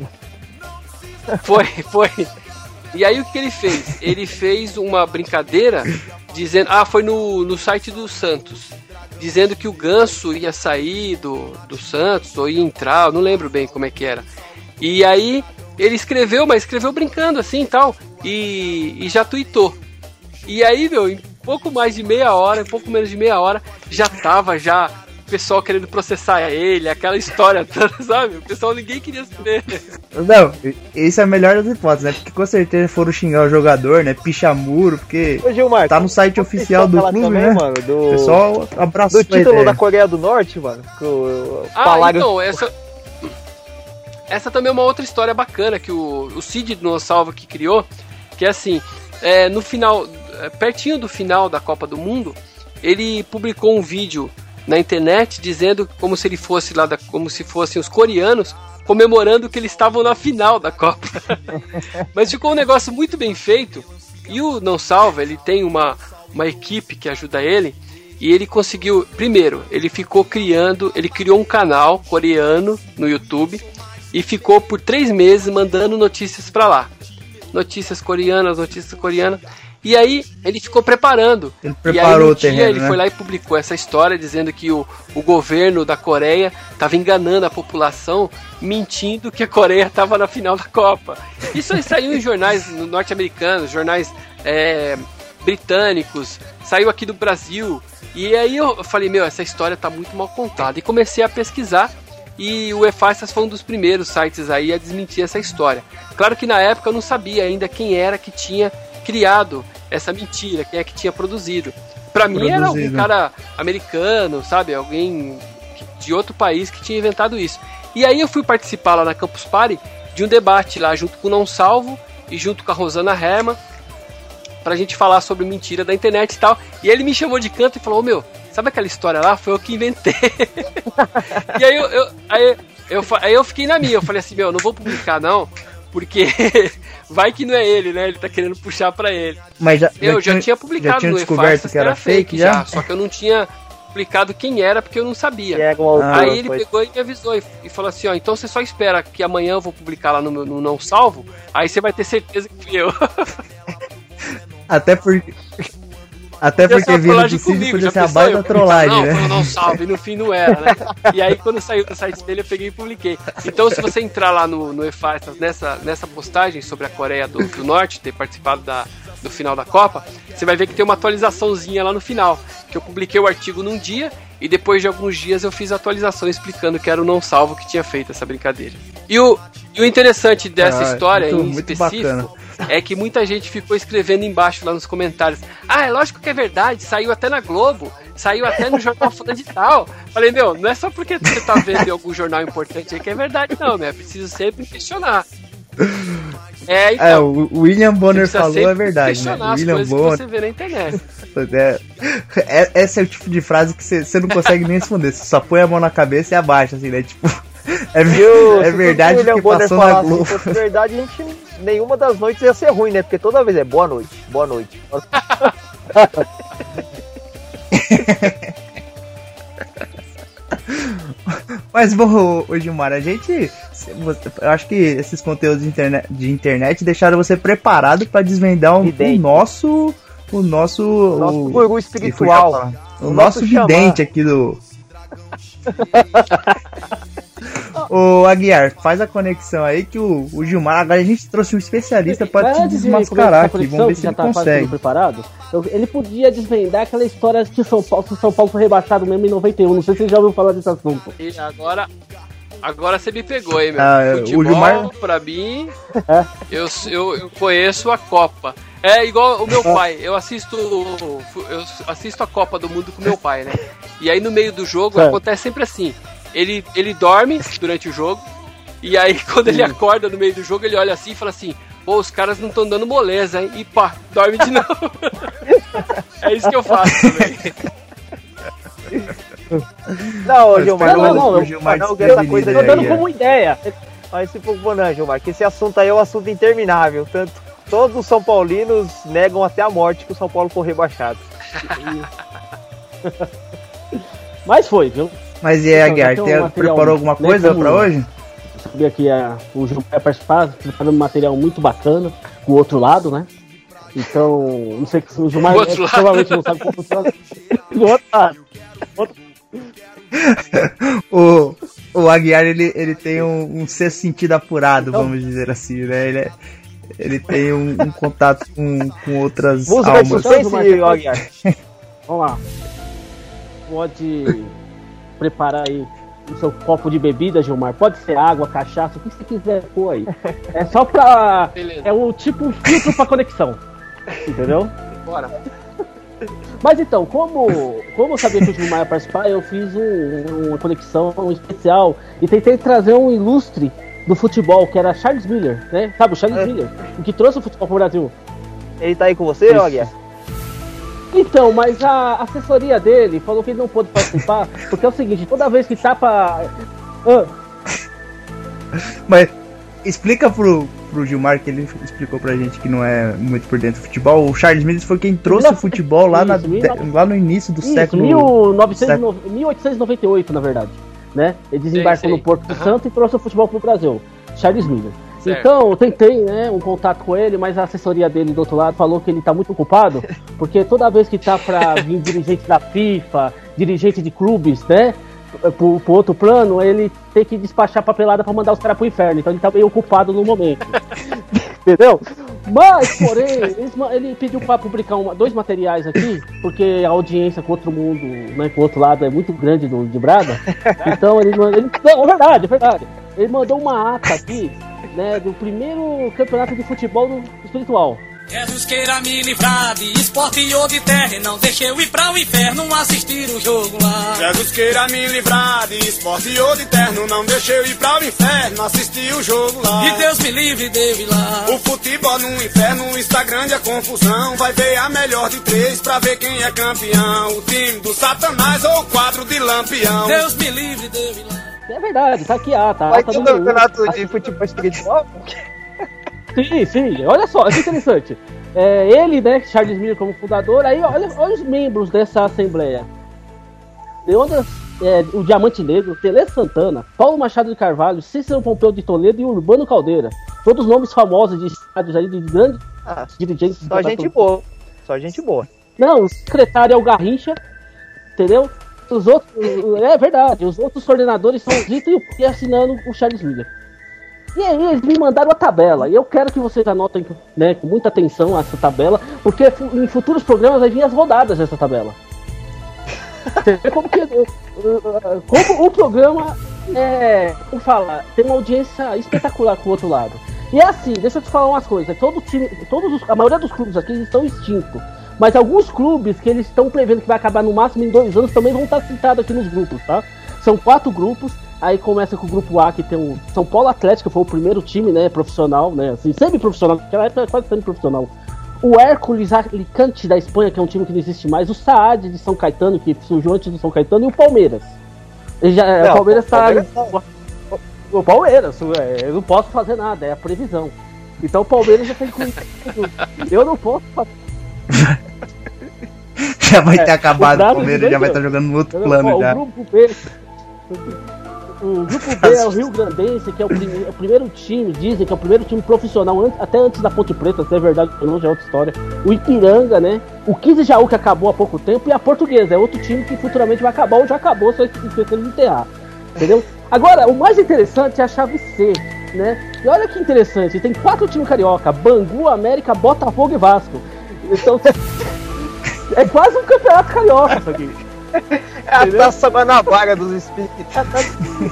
Foi, foi. E aí o que ele fez? Ele fez uma brincadeira dizendo. Ah, foi no, no site do Santos. Dizendo que o ganso ia sair do, do Santos, ou ia entrar, eu não lembro bem como é que era. E aí ele escreveu, mas escreveu brincando assim e tal. E, e já tweetou. E aí, meu, em pouco mais de meia hora, em pouco menos de meia hora, já tava já pessoal querendo processar ele, aquela história toda, sabe? O pessoal ninguém queria saber. Não, esse é a melhor das hipóteses, né? Porque com certeza foram xingar o jogador, né? Pichamuro, porque Ô, Gilmar, tá no site oficial do clube, também, né? mano, do, O pessoal abraçou do a título da Coreia do Norte, mano. Que o, Ah, falaram- então, essa. Essa também é uma outra história bacana que o, o Cid no Salva que criou, que é assim, é, no final, é, pertinho do final da Copa do Mundo, ele publicou um vídeo na internet dizendo como se ele fosse lá, da, como se fossem os coreanos comemorando que eles estavam na final da Copa. Mas ficou um negócio muito bem feito. E o Não Salva, ele tem uma, uma equipe que ajuda ele. E ele conseguiu, primeiro, ele ficou criando, ele criou um canal coreano no YouTube e ficou por três meses mandando notícias pra lá. Notícias coreanas, notícias coreanas. E aí ele ficou preparando. Ele e aí preparou um o dia terreno, ele né? foi lá e publicou essa história dizendo que o, o governo da Coreia estava enganando a população, mentindo que a Coreia estava na final da Copa. Isso aí saiu em jornais norte-americanos, jornais é, britânicos, saiu aqui do Brasil. E aí eu falei, meu, essa história tá muito mal contada. E comecei a pesquisar. E o EFASTAS foi um dos primeiros sites aí a desmentir essa história. Claro que na época eu não sabia ainda quem era que tinha criado essa mentira, quem é que tinha produzido. Pra mim era algum cara americano, sabe? Alguém de outro país que tinha inventado isso. E aí eu fui participar lá na Campus Party de um debate lá junto com o Não Salvo e junto com a Rosana Herman pra gente falar sobre mentira da internet e tal. E ele me chamou de canto e falou: "Ô, meu, sabe aquela história lá? Foi eu que inventei. e aí eu, eu- aí, eu, aí eu fiquei na minha, eu falei assim, meu, não vou publicar não, porque vai que não é ele, né? Ele tá querendo puxar pra ele. Mas já, Eu já tinha publicado já tinha no descoberto que era fake já? Só que eu não tinha publicado quem era porque eu não sabia. É autor, Aí ele foi- pegou e me avisou e, e falou assim, ó, então você só espera que amanhã eu vou publicar lá no meu no não salvo, aí você vai ter certeza que fui eu. Até porque. Até porque vindo do Cid podia já ser a pensou? baita trollagem, não, né? Não, não salve, e no fim não era, né? E aí quando saiu do site dele eu peguei e publiquei. Então se você entrar lá no, no EFASTAS nessa, nessa postagem sobre a Coreia do, do Norte ter participado da, do final da Copa, você vai ver que tem uma atualizaçãozinha lá no final, que eu publiquei o artigo num dia e depois de alguns dias eu fiz a atualização explicando que era o não salvo que tinha feito essa brincadeira. E o, e o interessante dessa Ah, história muito- em muito específico bacana. É que muita gente ficou escrevendo embaixo lá nos comentários. Ah, é lógico que é verdade, saiu até na Globo, saiu até no jornal fulano de tal. Falei, meu, não é só porque você tá vendo em algum jornal importante aí que é verdade, não, né? Preciso sempre questionar. É, então. É, o William Bonner falou é verdade, né? William Bonner. que você vê na internet. É, é- esse é o tipo de frase que você você não consegue nem responder. Você só põe a mão na cabeça e abaixa, assim, né? Tipo, é, é verdade William que Bonner passou na Globo. Fosse verdade, a gente, nenhuma das noites ia ser ruim, né? Porque toda vez é boa noite, boa noite. Mas, bom, Gilmar, a gente. Eu acho que esses conteúdos de internet, de internet deixaram você preparado pra desvendar um, o nosso. O nosso. Nosso o, guru espiritual. O, O nosso nosso vidente aqui do. Ô Aguiar, faz a conexão aí que o, o Gilmar. Agora a gente trouxe um especialista pra te desmascarar aqui. Vamos ver que se já ele tá consegue. preparado, ele podia desvendar aquela história que São Paulo, São Paulo foi rebaixado mesmo em 91. Não sei se você já ouviu falar desse assunto. E agora. Agora você me pegou, hein, meu? Ah, o Futebol, Gilmar- pra mim, eu, eu, eu conheço a Copa. É igual o meu pai, eu assisto eu assisto a Copa do Mundo com meu pai, né? E aí no meio do jogo Certo. acontece sempre assim. Ele, ele dorme durante o jogo, e aí quando ele acorda no meio do jogo, ele olha assim e fala assim, pô, os caras não estão dando moleza, hein? E pá, dorme de novo. é isso que eu faço também. Não, ô Gilmar, não, não, não, o Gilmar não, essa coisa aí, Tô dando como ideia. Mas se for bom, não, Gilmar, que esse assunto aí é um assunto interminável. Tanto todos os São Paulinos negam até a morte que o São Paulo for rebaixado. Mas foi, viu? Mas e aí, Então, Aguiar, um preparou alguma né, coisa como- pra hoje? Descobri aqui a, o Gil vai participar, preparando um material muito bacana, com o outro lado, né? Então, não sei que o Gilmar O outro é, provavelmente não sabe como funciona. O outro lado. O, o Aguiar, ele, ele tem um, um sexto sentido apurado, Então- vamos dizer assim, né? Ele, é- ele tem um, um contato com, com outras Música de almas. suspense, Gilmar, ó, Aguiar. Vamos lá. Pode preparar aí o seu copo de bebida, Gilmar. Pode ser água, cachaça, o que você quiser pôr aí. É só pra. Beleza. É o tipo um filtro pra conexão. Entendeu? Bora. Mas então, como, como eu sabia que o Gilmar ia participar, eu fiz um- uma conexão especial e tentei trazer um ilustre do futebol, que era Charles Miller, né? Sabe, o Charles É. Miller, o que trouxe o futebol pro Brasil. Ele tá aí com você, ô Aguiar? Então, mas a assessoria dele falou que ele não pôde participar, porque é o seguinte, toda vez que pra. Ah, Mas explica pro, pro Gilmar que ele explicou pra gente que não é muito por dentro do futebol. O Charles Miller foi quem trouxe o futebol lá, na, Isso, lá no início do Isso, século. 1909 1898, na verdade. Né? Ele desembarcou Sei, sei. no Porto Aham. Santo e trouxe o futebol pro Brasil. Charles Miller. Certo. Então, eu tentei, né, um contato com ele, mas a assessoria dele do outro lado falou que ele tá muito ocupado, porque toda vez que tá pra vir dirigente da FIFA, dirigente de clubes, né, pro, pro outro plano, ele tem que despachar papelada pra mandar os caras pro inferno. Então ele tá meio ocupado no momento. Entendeu? Mas, porém, ele pediu pra publicar uma- dois materiais aqui, porque a audiência com outro mundo, né, com o outro lado é muito grande do, de Brada. Então ele, mandou- ele Não, é verdade, é verdade. Ele mandou uma ata aqui, né, do primeiro campeonato de futebol do espiritual. Jesus queira me livrar de esporte ou de terra e não deixe eu ir pra o inferno assistir o jogo lá. Jesus queira me livrar de esporte ou de terno, não deixe eu ir pra o inferno assistir o jogo lá. E Deus me livre de eu ir lá. O futebol no inferno está grande a confusão. Vai ver a melhor de três pra ver quem é campeão. O time do Satanás ou o quadro de lampião. Deus me livre de eu ir lá. É verdade, tá aqui a ata. a Vai ata ter um campeonato de futebol espiritual? Sim, sim, olha só, que interessante. É, ele, né, Charles Miller como fundador, aí olha, olha os membros dessa assembleia. Leandro, é, o Diamante Negro, Tele Santana, Paulo Machado de Carvalho, Cícero Pompeu de Toledo e Urbano Caldeira. Todos nomes famosos de estádios aí de grandes Ah, dirigentes. só gente boa. Só gente boa. Não, o secretário é o Garrincha, entendeu? Os outros, é verdade, os outros coordenadores são Zito e assinando o Charles Miller. E aí eles me mandaram a tabela, e eu quero que vocês anotem né, com muita atenção essa tabela, porque em futuros programas vai vir as rodadas dessa tabela. Como que como o programa é, como tem uma audiência espetacular com o outro lado. E é assim, deixa eu te falar umas coisas. Todo time, todos os- a maioria dos clubes aqui estão extintos. Mas alguns clubes que eles estão prevendo que vai acabar no máximo em dois anos também vão estar citados aqui nos grupos, tá? São quatro grupos. Aí começa com o grupo A, que tem o São Paulo Atlético, que foi o primeiro time, né, profissional, né, assim, semi-profissional, naquela época era quase semi-profissional. O Hércules Alicante da Espanha, que é um time que não existe mais, o Saad de São Caetano, que surgiu antes do São Caetano, e o Palmeiras. Ele já, Não, o Palmeiras tá. Palmeiras O Palmeiras, é, eu não posso fazer nada, é a previsão. Então o Palmeiras já tem incluído. Eu não posso fazer. Já vai ter É, acabado o o Palmeiras, já vai estar entendeu? jogando no outro Ó, plano o já. grupo B. O grupo B é o Rio Grandense, que é o, prime- é o primeiro time, dizem que é o primeiro time profissional, an- até antes da Ponte Preta, se é verdade ou não, já é outra história. O Ipiranga, né? O 15 Jaú, que acabou há pouco tempo, e a Portuguesa, é outro time que futuramente vai acabar ou já acabou, só de enterrar. Entendeu? Agora, o mais interessante é a chave C, né? E olha que interessante, tem quatro times carioca: Bangu, América, Botafogo e Vasco. Então, é quase um campeonato carioca isso aqui. É a taça Guanabara dos espíritos.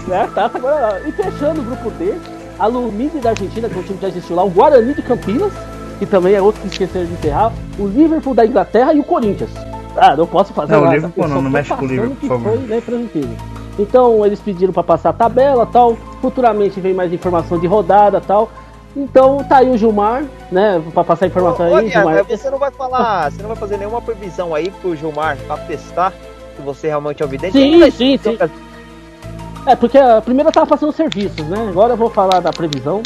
É, tá, tá agora. E fechando o grupo D, a Lumine da Argentina, que é um time que já existiu lá, o Guarani de Campinas, que também é outro que esqueceram de enterrar, o Liverpool da Inglaterra e o Corinthians. Ah, não posso fazer Não, o nada. Liverpool não, só não tô mexe com o Liverpool, por favor. Foi, né. Então eles pediram pra passar a tabela tal. Futuramente vem mais informação de rodada tal. Então tá aí o Gilmar, né? Pra passar a informação Ô, aí, Gilmar. você não vai falar, você não vai fazer nenhuma previsão aí pro Gilmar pra testar se você realmente é o vidente? Sim, sim, sim. É, porque a primeira eu tava fazendo serviços, né? Agora eu vou falar da previsão,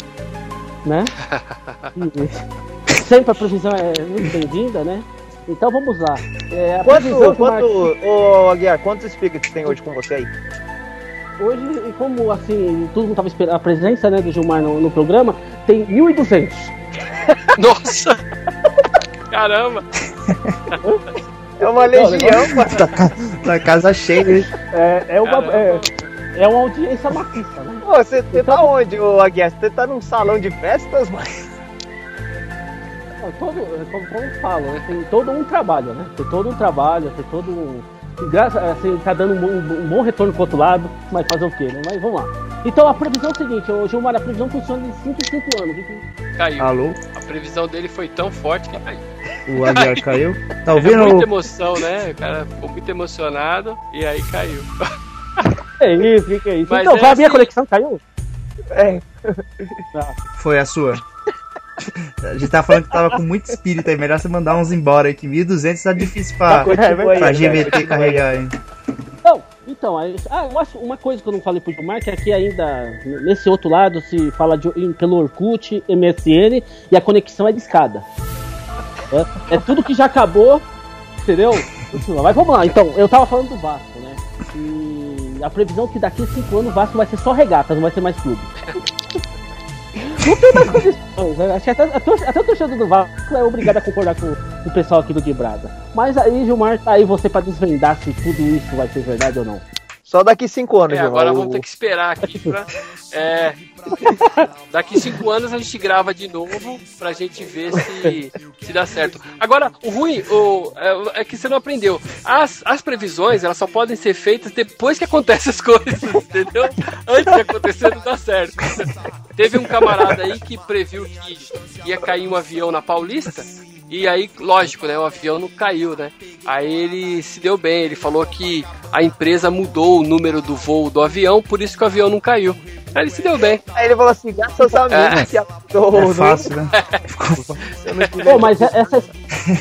né? Sempre a previsão é muito bem-vinda, né? Então vamos lá. É, Quanto, que o Mar- quanto, ô Aguiar, quantos espíritos tem hoje com você aí? Hoje, como assim, todo mundo tava esperando a presença né, do Gilmar no, no programa, tem 1.200. Nossa! Caramba! É uma legião, mano. Na casa cheia. É, é, uma, é, é uma audiência maciça, né? Pô, você, você tá onde, ô Aguiar? Você tá num salão de festas, mano? Não, Todo, como, como eu falo, né, tem todo um trabalho, né? Tem todo um trabalho, tem todo um, graça, assim, tá dando um, bom- um bom retorno pro outro lado, mas fazer o quê, né? Mas vamos lá. Então a previsão é o seguinte, Gilmar, a previsão funciona de 5 em 5 anos. Caiu. Alô? A previsão dele foi tão forte que caiu. O Aguiar caiu. Tá É ouvindo? muita emoção, né? O cara ficou muito emocionado e aí caiu. É isso, que, que é isso? Mas então, é vai, a minha assim- conexão caiu? É. Foi a sua. A gente tava falando que tava com muito espírito aí. Melhor você mandar uns embora aí, que 1200 tá difícil pra, Continua aí, pra né? GVT aí. carregar aí. Então, então aí- ah, eu acho uma coisa que eu não falei pro Gilmar, que aqui ainda, nesse outro lado, se fala de, em- pelo Orkut, MSN, e a conexão é de escada. É, é tudo que já acabou, entendeu? Mas vamos lá, então, eu tava falando do Vasco, né? E a previsão é que daqui a 5 anos o Vasco vai ser só regatas, não vai ser mais clube. Não tem mais condições, né? Acho que até, até, o torcedor do Vasco é obrigado a concordar com, com o pessoal aqui do Quebrada. Mas aí, Gilmar, tá aí você pra desvendar se tudo isso vai ser verdade ou não. Só daqui cinco anos, É, agora vamos ter que esperar aqui pra. É, daqui cinco anos a gente grava de novo pra gente ver se, se dá certo. Agora, o ruim o, é, é que você não aprendeu. As, as previsões, elas só podem ser feitas depois que acontecem as coisas, entendeu? Antes de acontecer não dá certo. Teve um camarada aí que previu que ia cair um avião na Paulista. E aí, lógico, né? O avião não caiu, né? Aí ele se deu bem, ele falou que a empresa mudou o número do voo do avião, por isso que o avião não caiu. Aí ele se deu bem. Aí ele falou assim, graças a mim É. que apitou. É fácil, né? Pô, mas é- essa.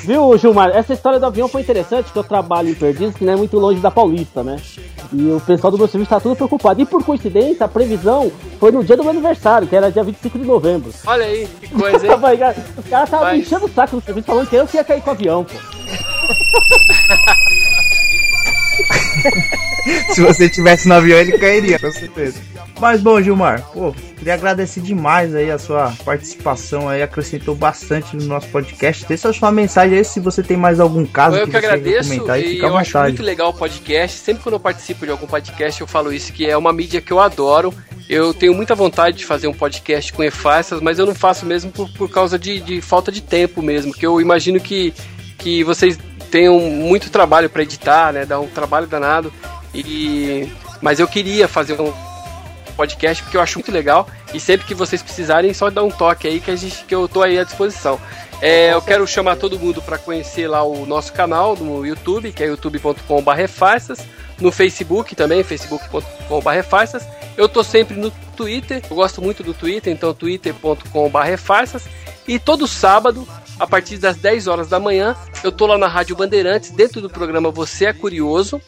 Viu, Gilmar? Essa história do avião foi interessante, que eu trabalho em Perdizes, que não é muito longe da Paulista, né? E o pessoal do meu serviço tá tudo preocupado. E por coincidência, a previsão foi no dia do meu aniversário, que era dia 25 de novembro. Olha aí, que coisa, hein? Os caras estavam Mas- enchendo o saco no serviço falando que eu que ia cair com o avião, pô. Se você tivesse no avião, ele cairia, com certeza. Mas bom, Gilmar, pô, queria agradecer demais aí a sua participação aí, acrescentou bastante no nosso podcast. Deixa a sua mensagem aí se você tem mais algum caso Eu que quer agradeço comentar aí, e eu acho muito legal o podcast. Sempre quando eu participo de algum podcast, eu falo isso, que é uma mídia que eu adoro. Eu tenho muita vontade de fazer um podcast com e-faixas, mas eu não faço mesmo por, por causa de, de falta de tempo mesmo, que eu imagino que, que vocês tenham muito trabalho para editar, né? Dá um trabalho danado. E mas eu queria fazer um podcast porque eu acho muito legal e sempre que vocês precisarem só dá um toque aí que a gente que eu tô aí à disposição. É, eu quero chamar todo mundo para conhecer lá o nosso canal no YouTube, que é youtube.com/refarsas, no Facebook também, facebook.com/refarsas. Eu tô sempre no Twitter, eu gosto muito do Twitter, então twitter.com/refarsas e todo sábado a partir das 10 horas da manhã, eu tô lá na Rádio Bandeirantes, dentro do programa Você é Curioso,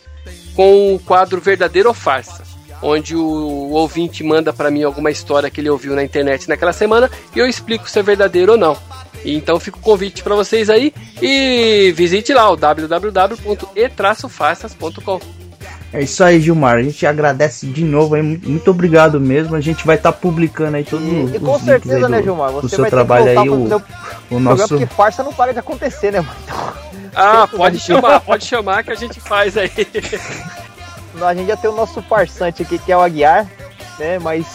com o quadro Verdadeiro ou Farsa, onde o, ouvinte manda para mim alguma história que ele ouviu na internet naquela semana e eu explico se é verdadeiro ou não. Então fica o convite para vocês aí e visite lá o www.e-farsas.com. É isso aí, Gilmar. A gente agradece de novo aí. Muito obrigado mesmo. A gente vai estar publicando aí todo E, e os com certeza, aí né, do- Gilmar? do Você seu vai trabalho ter que aí, voltar o, fazer o nosso. porque farsa não para de acontecer, né, mano? Então, Ah, pode chamar, pode chamar que a gente faz aí. a gente já tem o nosso farsante aqui, que é o Aguiar, né? Mas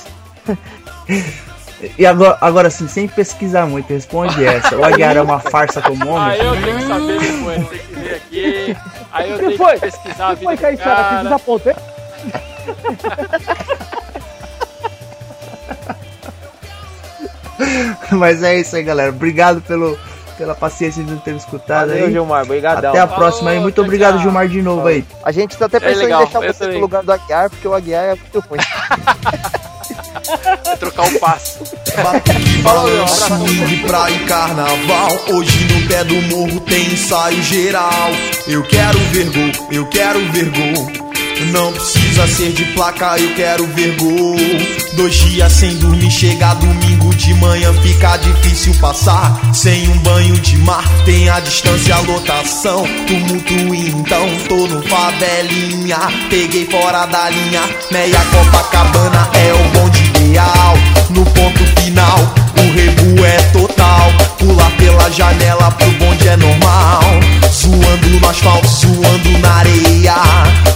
E agora, agora sim, sem pesquisar muito, responde essa. O Aguiar é uma farsa como Aí homem? eu tenho que saber depois, tem que ver aqui. Aí eu Que tenho foi? que pesquisar a Que foi, vida do Caissara? Você cara. desapontei? Mas é isso aí, galera. Obrigado pelo, pela paciência de não ter escutado valeu, aí. Gilmar, brigadão. Até a Falou, próxima aí. Muito obrigado, tchau. Gilmar, de novo aí. A gente tá até pensando legal, em deixar eu você no também. lugar do Aguiar, porque o Aguiar é muito ruim. Vai trocar o passo. Balanço de praia e carnaval. Hoje no pé do morro tem ensaio geral. Eu quero ver gol, eu quero ver gol. Não precisa ser de placa, eu quero ver gol. Dois dias sem dormir, chega domingo de manhã, fica difícil passar. Sem um banho de mar, tem a distância, a lotação. Tumulto então, tô no favelinha. Peguei fora da linha, meia Copacabana é o bonde real. No ponto final, o rebu é total. Pular pela janela pro bonde é normal. Suando no asfalto, suando na areia.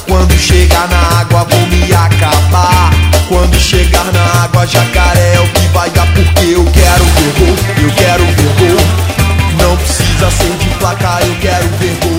Quando chegar na água, vou me acabar. Quando chegar na água, jacaré é o que vai dar. Porque eu quero ver gol, eu quero ver gol. Não precisa ser de placar, eu quero ver gol.